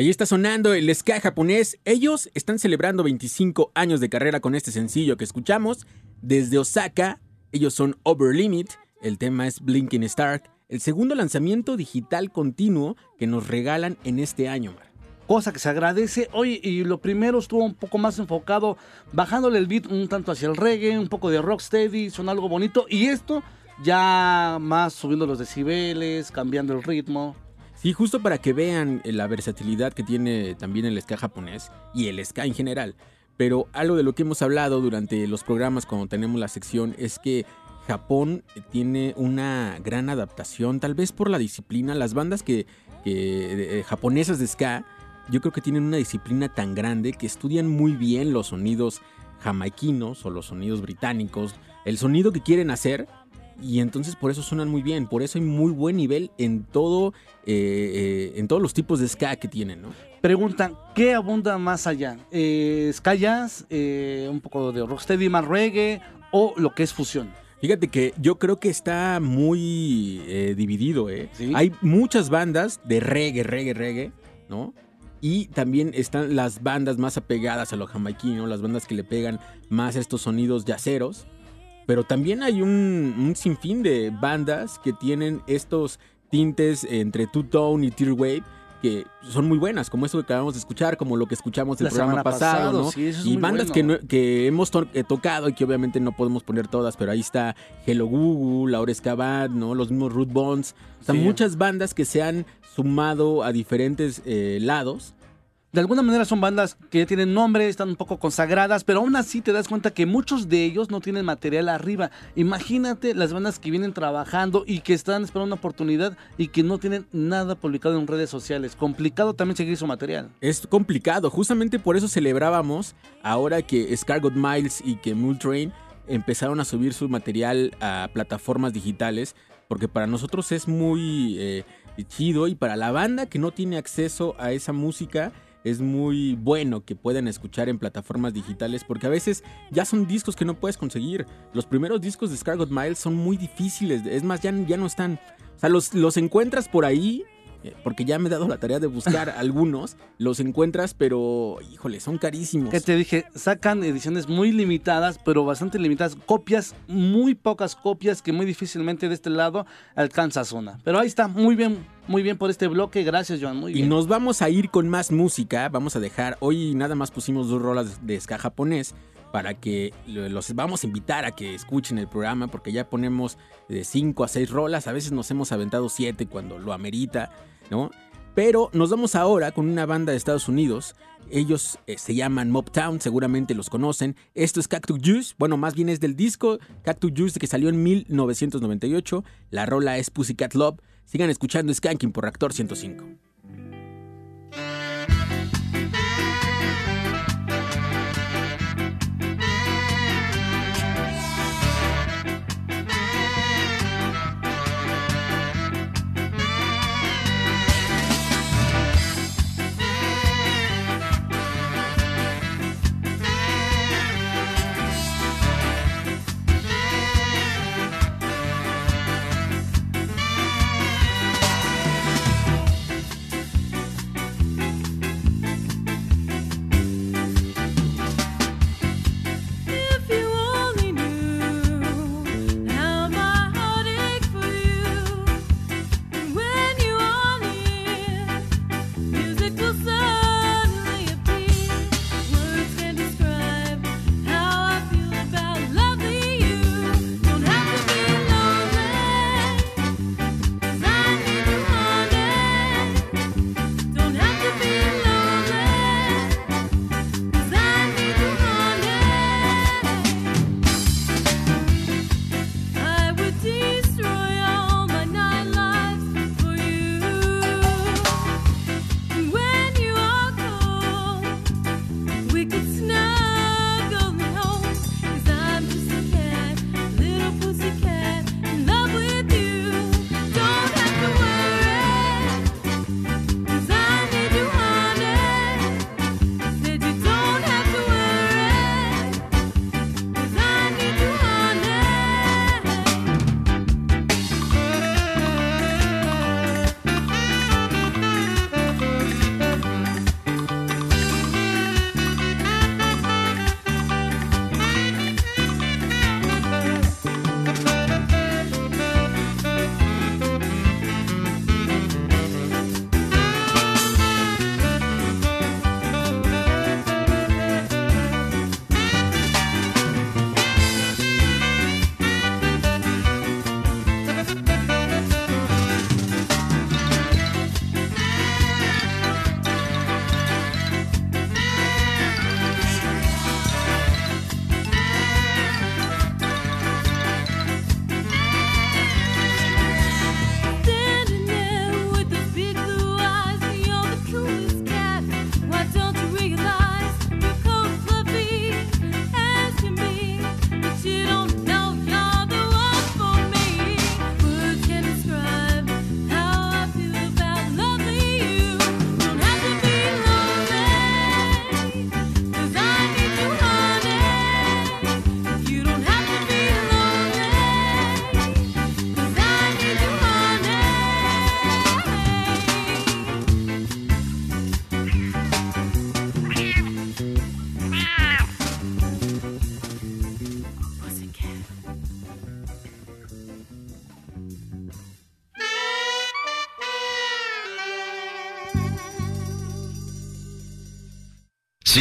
Ahí está sonando el ska japonés. Ellos están celebrando 25 años de carrera con este sencillo que escuchamos. Desde Osaka, ellos son Over Limit. El tema es Blinking Star. El segundo lanzamiento digital continuo que nos regalan en este año, Mar. Cosa que se agradece. Oye, y lo primero estuvo un poco más enfocado, bajándole el beat un tanto hacia el reggae, un poco de rocksteady, son algo bonito. Y esto ya más subiendo los decibeles, cambiando el ritmo. Sí, justo para que vean eh, la versatilidad que tiene también el ska japonés y el ska en general. Pero algo de lo que hemos hablado durante los programas cuando tenemos la sección es que Japón tiene una gran adaptación, tal vez por la disciplina. Las bandas que, que, eh, japonesas de ska, yo creo que tienen una disciplina tan grande que estudian muy bien los sonidos jamaiquinos o los sonidos británicos, el sonido que quieren hacer y entonces por eso suenan muy bien, por eso hay muy buen nivel en todo, eh, eh, en todos los tipos de ska que tienen, ¿no? Preguntan, ¿qué abunda más allá? Eh, ¿Ska jazz, eh, un poco de rocksteady, más reggae o lo que es fusión? Fíjate que yo creo que está muy dividido, ¿eh? Hay muchas bandas de reggae, reggae, reggae, ¿no? Y también están las bandas más apegadas a lo jamaiquino, las bandas que le pegan más estos sonidos yaceros. Pero también hay un, un sinfín de bandas que tienen estos tintes entre two-tone y tear wave que son muy buenas, como eso que acabamos de escuchar, como lo que escuchamos el La programa pasado, pasado, ¿no? sí, eso es y muy bandas bueno. que, no- que hemos to- eh, tocado y que obviamente no podemos poner todas, pero ahí está Hello Google, Laura Escabat, ¿no? Los mismos Root Bones. O sea, Sí. muchas bandas que se han sumado a diferentes eh, lados. De alguna manera son bandas que ya tienen nombre, están un poco consagradas, pero aún así te das cuenta que muchos de ellos no tienen material arriba. Imagínate las bandas que vienen trabajando y que están esperando una oportunidad y que no tienen nada publicado en redes sociales. Complicado también seguir su material. Es complicado, justamente por eso celebrábamos ahora que Scargot Miles y que Multrain empezaron a subir su material a plataformas digitales, porque para nosotros es muy eh, chido y para la banda que no tiene acceso a esa música es muy bueno que puedan escuchar en plataformas digitales, porque a veces ya son discos que no puedes conseguir. Los primeros discos de Scargot Miles son muy difíciles, es más, ya, ya no están... O sea, los, los encuentras por ahí, porque ya me he dado la tarea de buscar algunos, los encuentras, pero híjole, son carísimos. Que te dije, sacan ediciones muy limitadas, pero bastante limitadas, copias, muy pocas copias que muy difícilmente de este lado alcanzas una. Pero ahí está, muy bien, muy bien por este bloque, gracias Joan, muy Y bien. nos vamos a ir con más música. Vamos a dejar. Hoy nada más pusimos dos rolas de ska japonés para que lo- los vamos a invitar a que escuchen el programa porque ya ponemos de 5 a 6 rolas. A veces nos hemos aventado 7 cuando lo amerita, Pero nos vamos ahora con una banda de Estados Unidos. Ellos eh, se llaman Mobtown, seguramente los conocen. Esto es Cactus Juice. Bueno, más bien es del disco Cactus Juice que salió en 1998. La rola es Pussycat Love. Sigan escuchando Skanking por Reactor 105.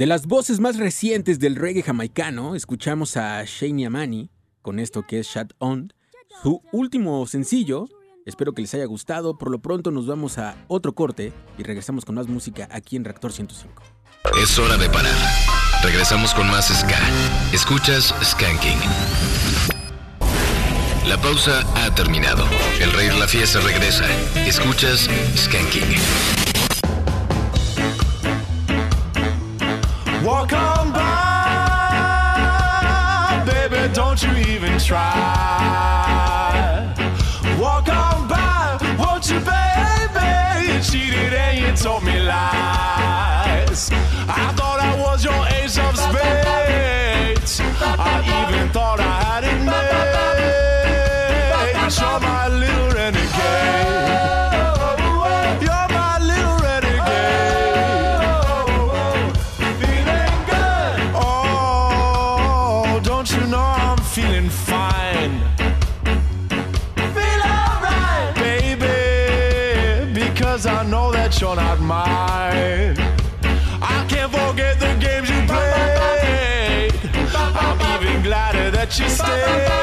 De las voces más recientes del reggae jamaicano, escuchamos a Shania Amani con esto que es Shut On, su último sencillo. Espero que les haya gustado. Por lo pronto nos vamos a otro corte y regresamos con más música aquí en Reactor 105. Es hora de parar. Regresamos con más Ska. Escuchas Skanking. La pausa ha terminado. El rey de la fiesta regresa. Escuchas Skanking. don't you even try. Walk on by, won't you, baby? You cheated and you told me lies. she stay.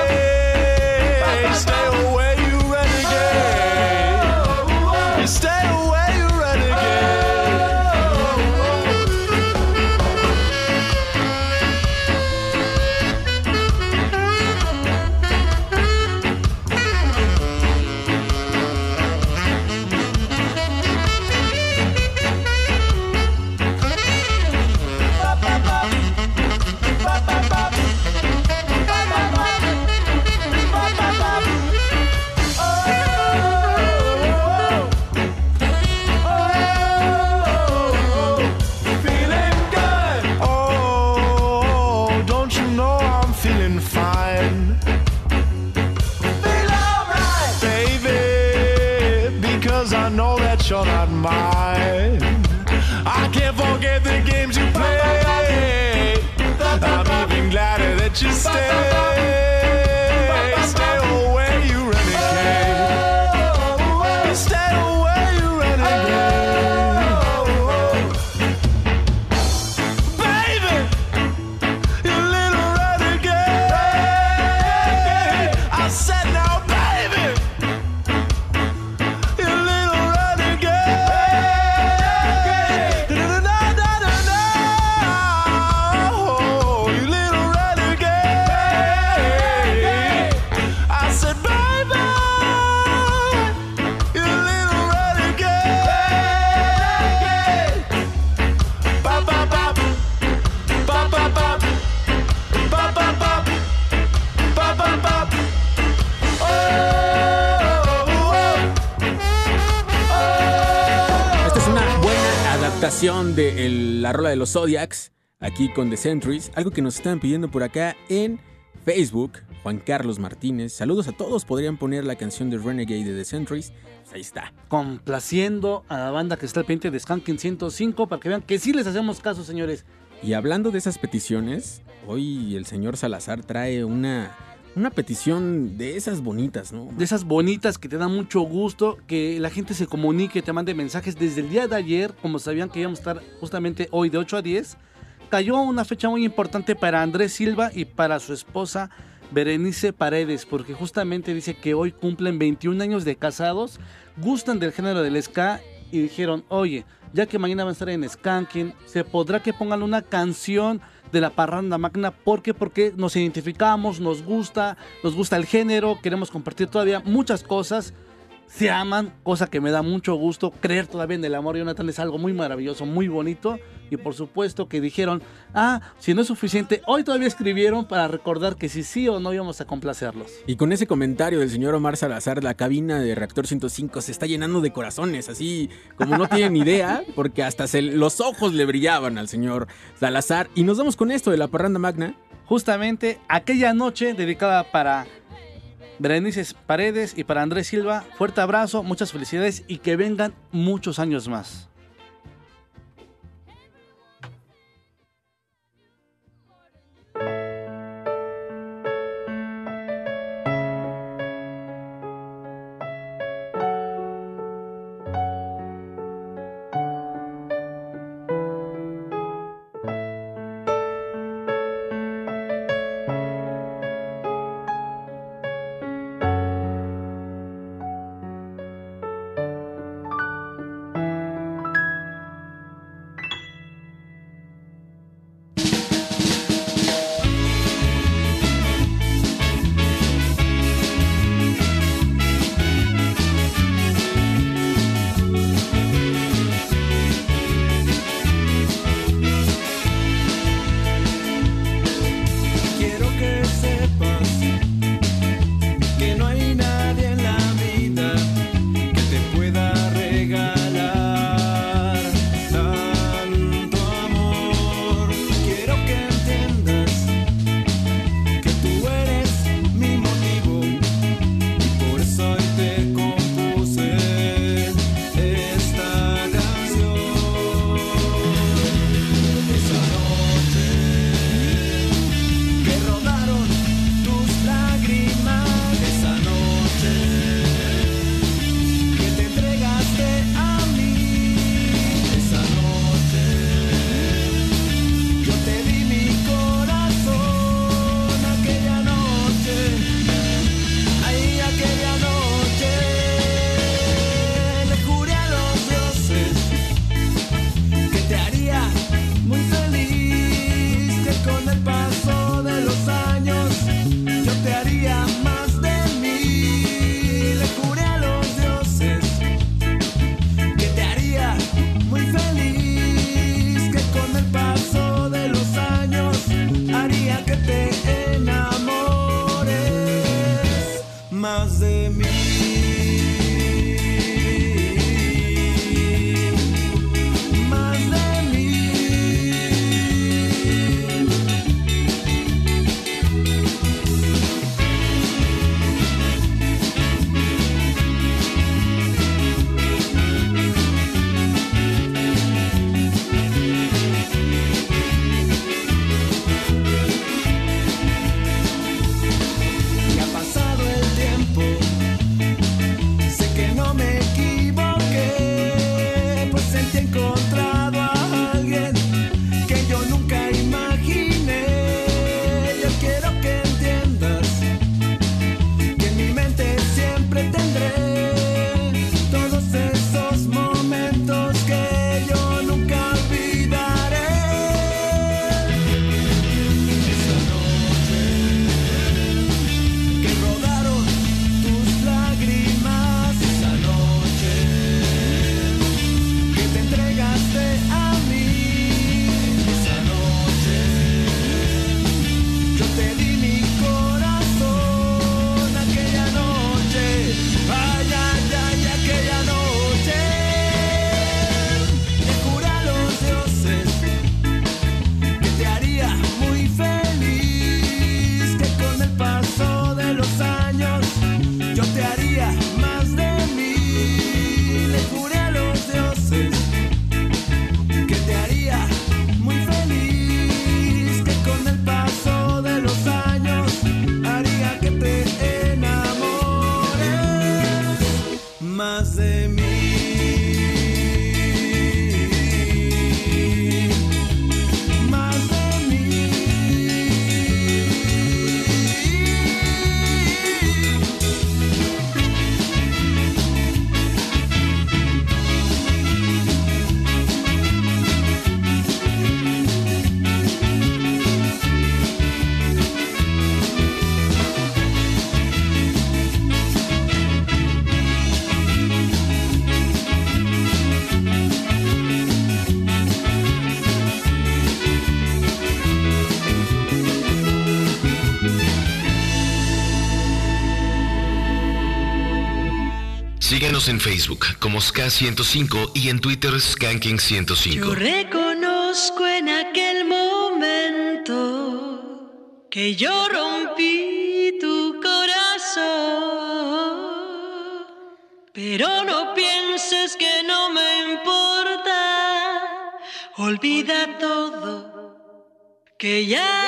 Los Zodiacs, aquí con The Centuries, algo que nos estaban pidiendo por acá en Facebook. Juan Carlos Martínez, saludos a todos, podrían poner la canción de Renegade de The Centuries. Pues ahí está. Complaciendo a la banda que está al pendiente de Skanking 105 para que vean que sí les hacemos caso, señores. Y hablando de esas peticiones, hoy el señor Salazar trae una, una petición de esas bonitas, ¿no? De esas bonitas que te dan mucho gusto, que la gente se comunique, te mande mensajes. Desde el día de ayer, como sabían que íbamos a estar justamente hoy de 8 a 10, cayó una fecha muy importante para Andrés Silva y para su esposa Berenice Paredes, porque justamente dice que hoy cumplen 21 años de casados, gustan del género del ska y dijeron, oye, ya que mañana van a estar en Skanking, se podrá que pongan una canción de la parranda magna, ¿por qué? Porque nos identificamos, nos gusta, nos gusta el género, queremos compartir todavía muchas cosas, se aman, cosa que me da mucho gusto, creer todavía en el amor, Jonathan, es algo muy maravilloso, muy bonito, y por supuesto que dijeron, ah, si no es suficiente, hoy todavía escribieron para recordar que si sí o no íbamos a complacerlos. Y con ese comentario del señor Omar Salazar, la cabina de Reactor 105 se está llenando de corazones, así como no tienen idea, porque hasta se- los ojos le brillaban al señor Salazar. Y nos vamos con esto de la parranda magna. Justamente aquella noche dedicada para Berenice Paredes y para Andrés Silva, fuerte abrazo, muchas felicidades y que vengan muchos años más. En Facebook como SK105 y en Twitter Yo Skanking105. reconozco en aquel momento que yo rompí tu corazón. Pero no pienses que no me importa. Olvida todo que ya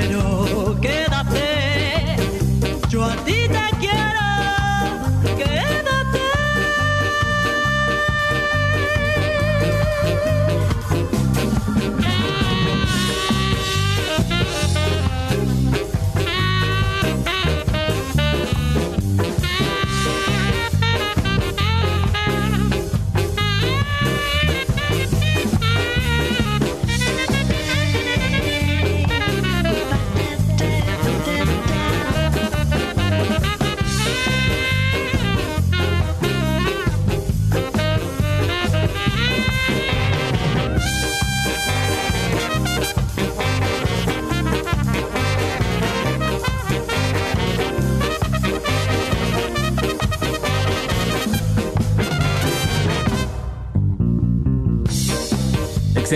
quiero,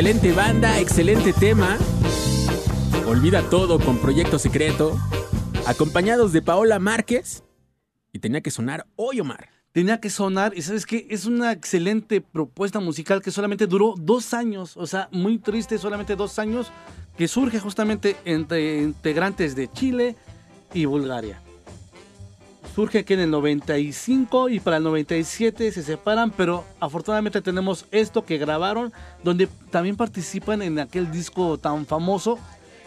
Excelente banda, excelente tema. Olvida todo con Proyecto Secreto. Acompañados de Paola Márquez. Y tenía que sonar hoy, Omar. Tenía que sonar, y sabes que es una excelente propuesta musical que solamente duró dos años, o sea, muy triste, solamente dos años, que surge justamente entre integrantes de Chile y Bulgaria. Surge aquí en el 95 y para el 97 se separan, pero afortunadamente tenemos esto que grabaron, donde también participan en aquel disco tan famoso,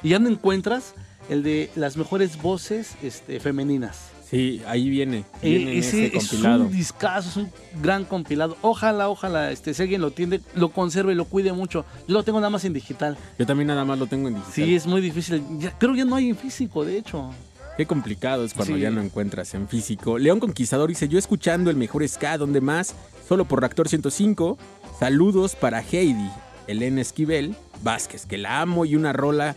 y ya no encuentras el de las mejores voces este, femeninas. Sí, ahí viene. Eh, viene en ese ese es un discazo, es un gran compilado. Ojalá, ojalá, este, si alguien lo tiene, lo conserve y lo cuide mucho. Yo lo tengo nada más en digital. Yo también nada más lo tengo en digital. Sí, es muy difícil. Ya- creo que ya no hay en físico, de hecho. Qué complicado es cuando Sí. ya no encuentras en físico. León Conquistador dice, yo escuchando el mejor ska, donde más? Solo por Reactor 105. Saludos para Heidi, Elena Esquivel, Vázquez, que la amo y una rola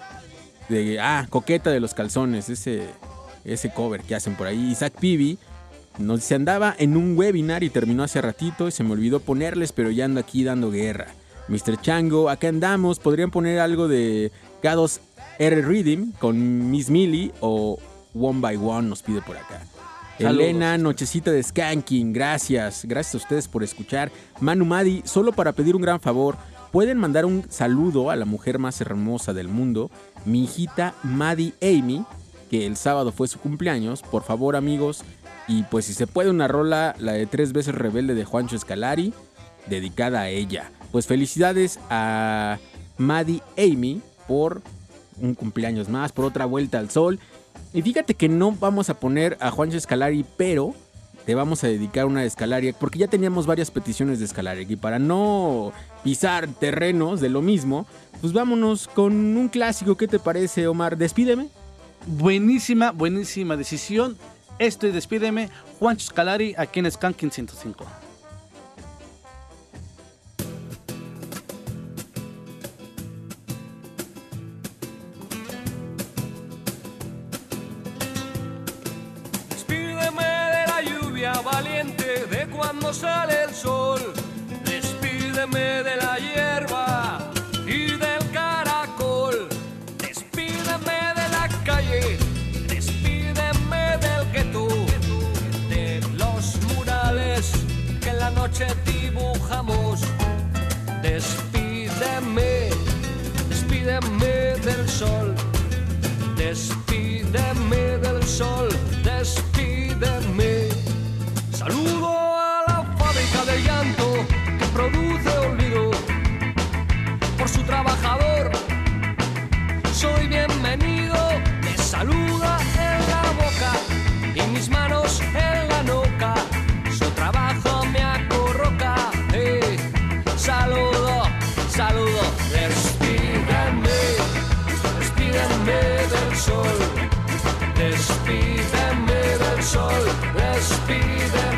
de, ah, Coqueta de los Calzones, ese, ese cover que hacen por ahí. Isaac Pibi nos dice, andaba en un webinar y terminó hace ratito y se me olvidó ponerles, pero ya ando aquí dando guerra. Mr. Chango, acá andamos, podrían poner algo de Gados R Rhythm con Miss Millie o One by One nos pide por acá. Saludos. Elena, nochecita de skanking, gracias, gracias a ustedes por escuchar. Manu Madi, solo para pedir un gran favor, pueden mandar un saludo a la mujer más hermosa del mundo, mi hijita Maddie Amy, que el sábado fue su cumpleaños, por favor amigos, y pues si se puede una rola, la de tres veces rebelde de Juancho Escalari, dedicada a ella. Pues felicidades a Maddie Amy por un cumpleaños más, por otra vuelta al sol. Y fíjate que no vamos a poner a Juancho Escalari, pero te vamos a dedicar una de Escalari, porque ya teníamos varias peticiones de Escalari. Y para no pisar terrenos de lo mismo, pues vámonos con un clásico. ¿Qué te parece, Omar? Despídeme. Buenísima, buenísima decisión. Esto es Despídeme, Juancho Scalari, aquí en Skanking 105. Cuando sale el sol. Despídeme de la hierba y del caracol. Despídeme de la calle, despídeme del gueto, de los murales que en la noche dibujamos. Despídeme, despídeme del sol, despídeme del sol, despídeme. Saludo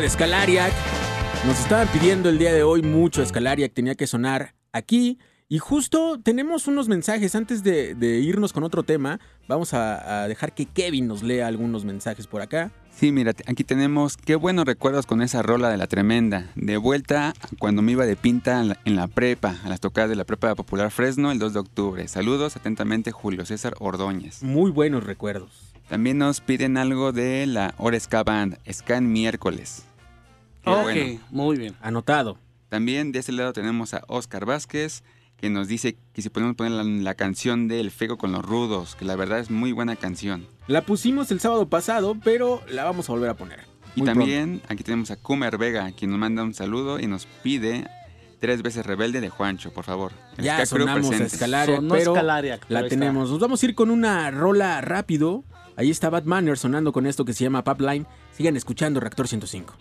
tema de Scalariac. Nos estaban pidiendo el día de hoy mucho Scalariac, tenía que sonar aquí. Y justo tenemos unos mensajes antes de, de irnos con otro tema. Vamos a, a dejar que Kevin nos lea algunos mensajes por acá. Sí, mira, aquí tenemos qué buenos recuerdos con esa rola de la tremenda. De vuelta cuando me iba de pinta en la, en la prepa, a las tocadas de la prepa popular Fresno el 2 de octubre. Saludos atentamente, Julio César Ordóñez. Muy buenos recuerdos. También nos piden algo de la Oresca Band, Scan Miércoles. Ok, bueno. muy bien. Anotado. También de ese lado tenemos a Oscar Vázquez, que nos dice que si podemos poner la, la canción de El Fego con los Rudos, que la verdad es muy buena canción. La pusimos el sábado pasado, pero la vamos a volver a poner. Y también aquí tenemos a Kumer Vega, quien nos manda un saludo y nos pide tres veces rebelde de Juancho, por favor. El Ya sonamos a presentes. Escalariac, Sonó pero Escalariac, pero la está. tenemos. Nos vamos a ir con una rola rápido. Ahí está Bad Manner sonando con esto que se llama Pipeline. Sigan escuchando Reactor 105.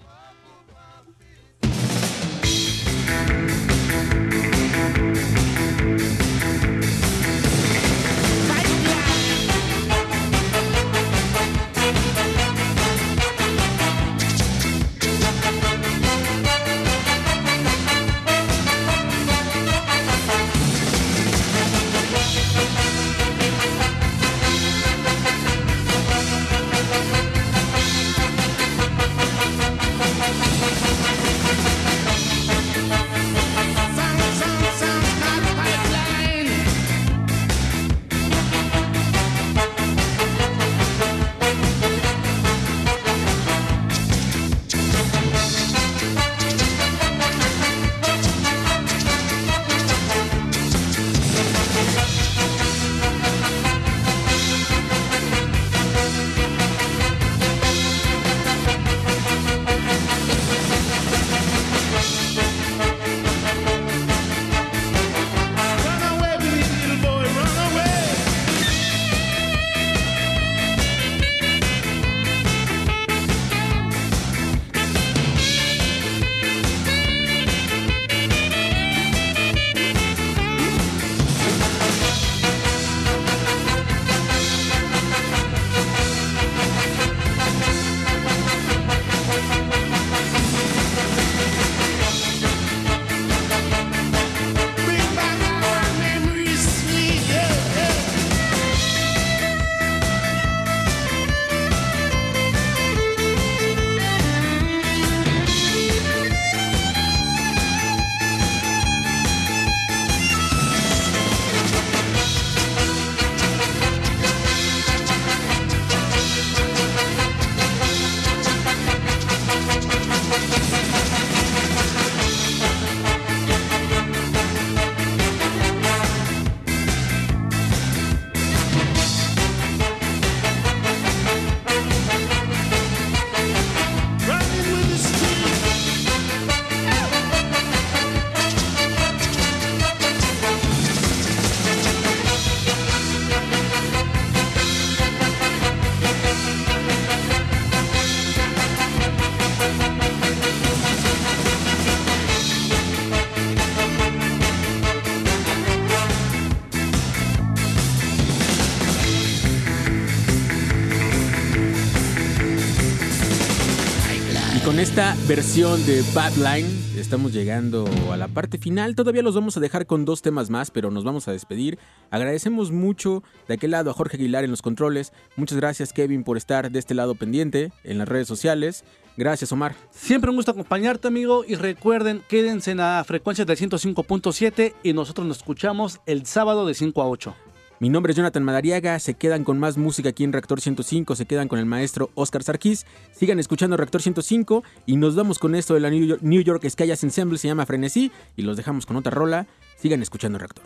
Versión de Badline estamos llegando a la parte final. Todavía los vamos a dejar con dos temas más, pero nos vamos a despedir. Agradecemos mucho de aquel lado a Jorge Aguilar en los controles. Muchas gracias Kevin por estar de este lado pendiente en las redes sociales. Gracias Omar. Siempre un gusto acompañarte, amigo. Y recuerden, quédense en la frecuencia del 105.7 y nosotros nos escuchamos el sábado de 5 a 8. Mi nombre es Jonathan Madariaga. Se quedan con más música aquí en Reactor 105. Se quedan con el maestro Oscar Sarkis. Sigan escuchando Reactor 105 y nos vamos con esto de la New York, New York Ensemble. Se llama Frenesí y los dejamos con otra rola. Sigan escuchando Reactor.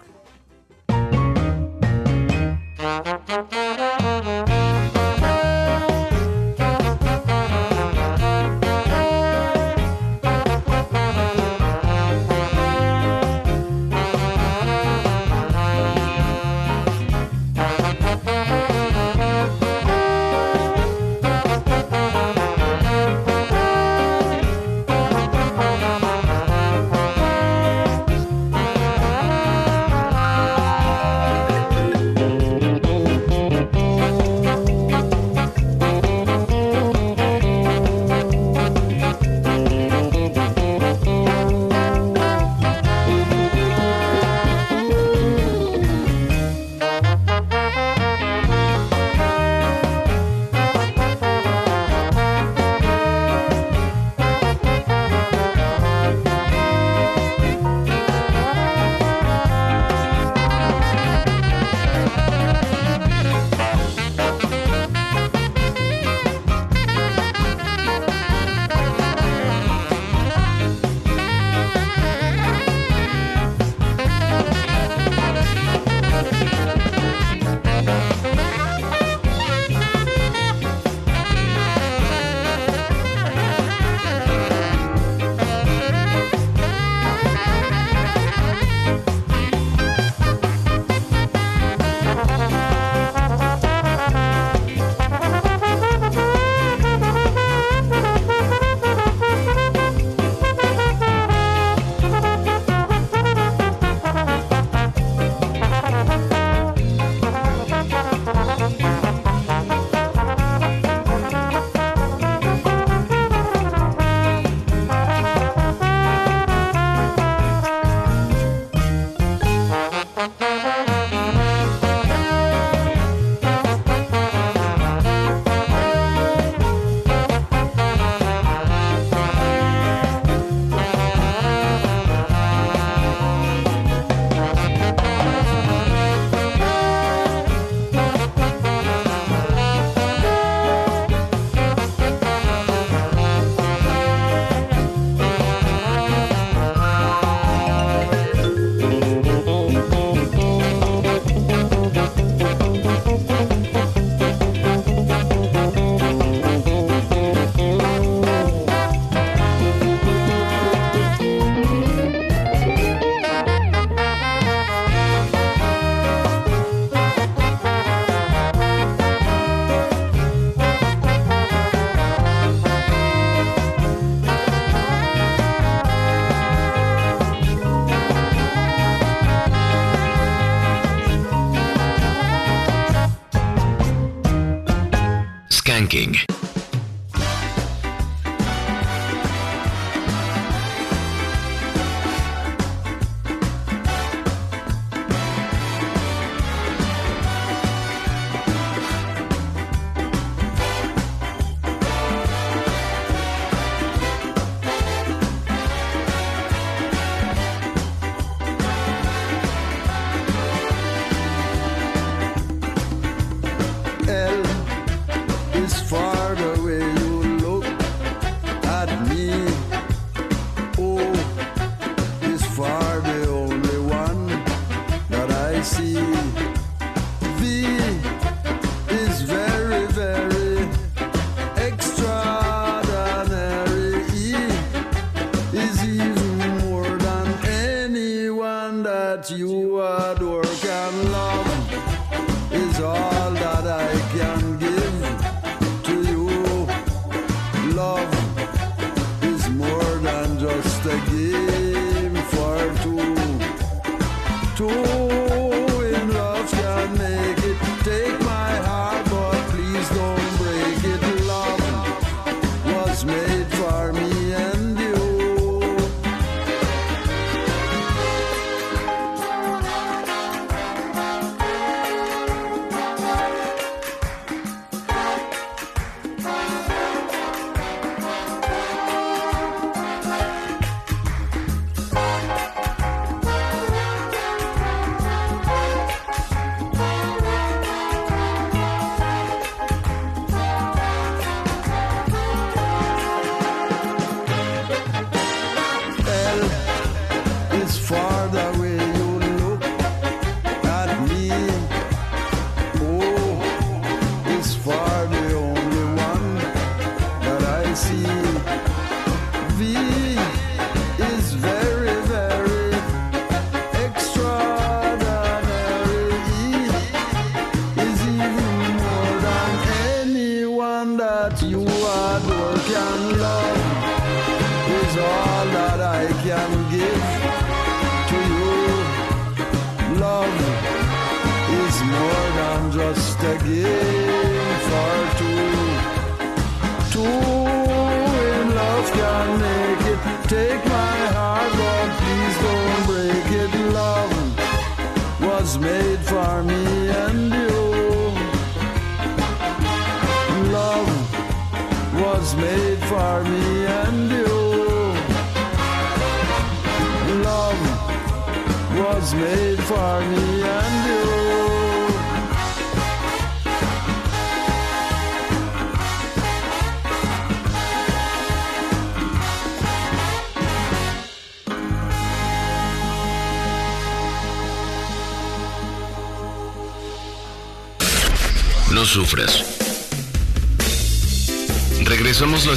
Skanking.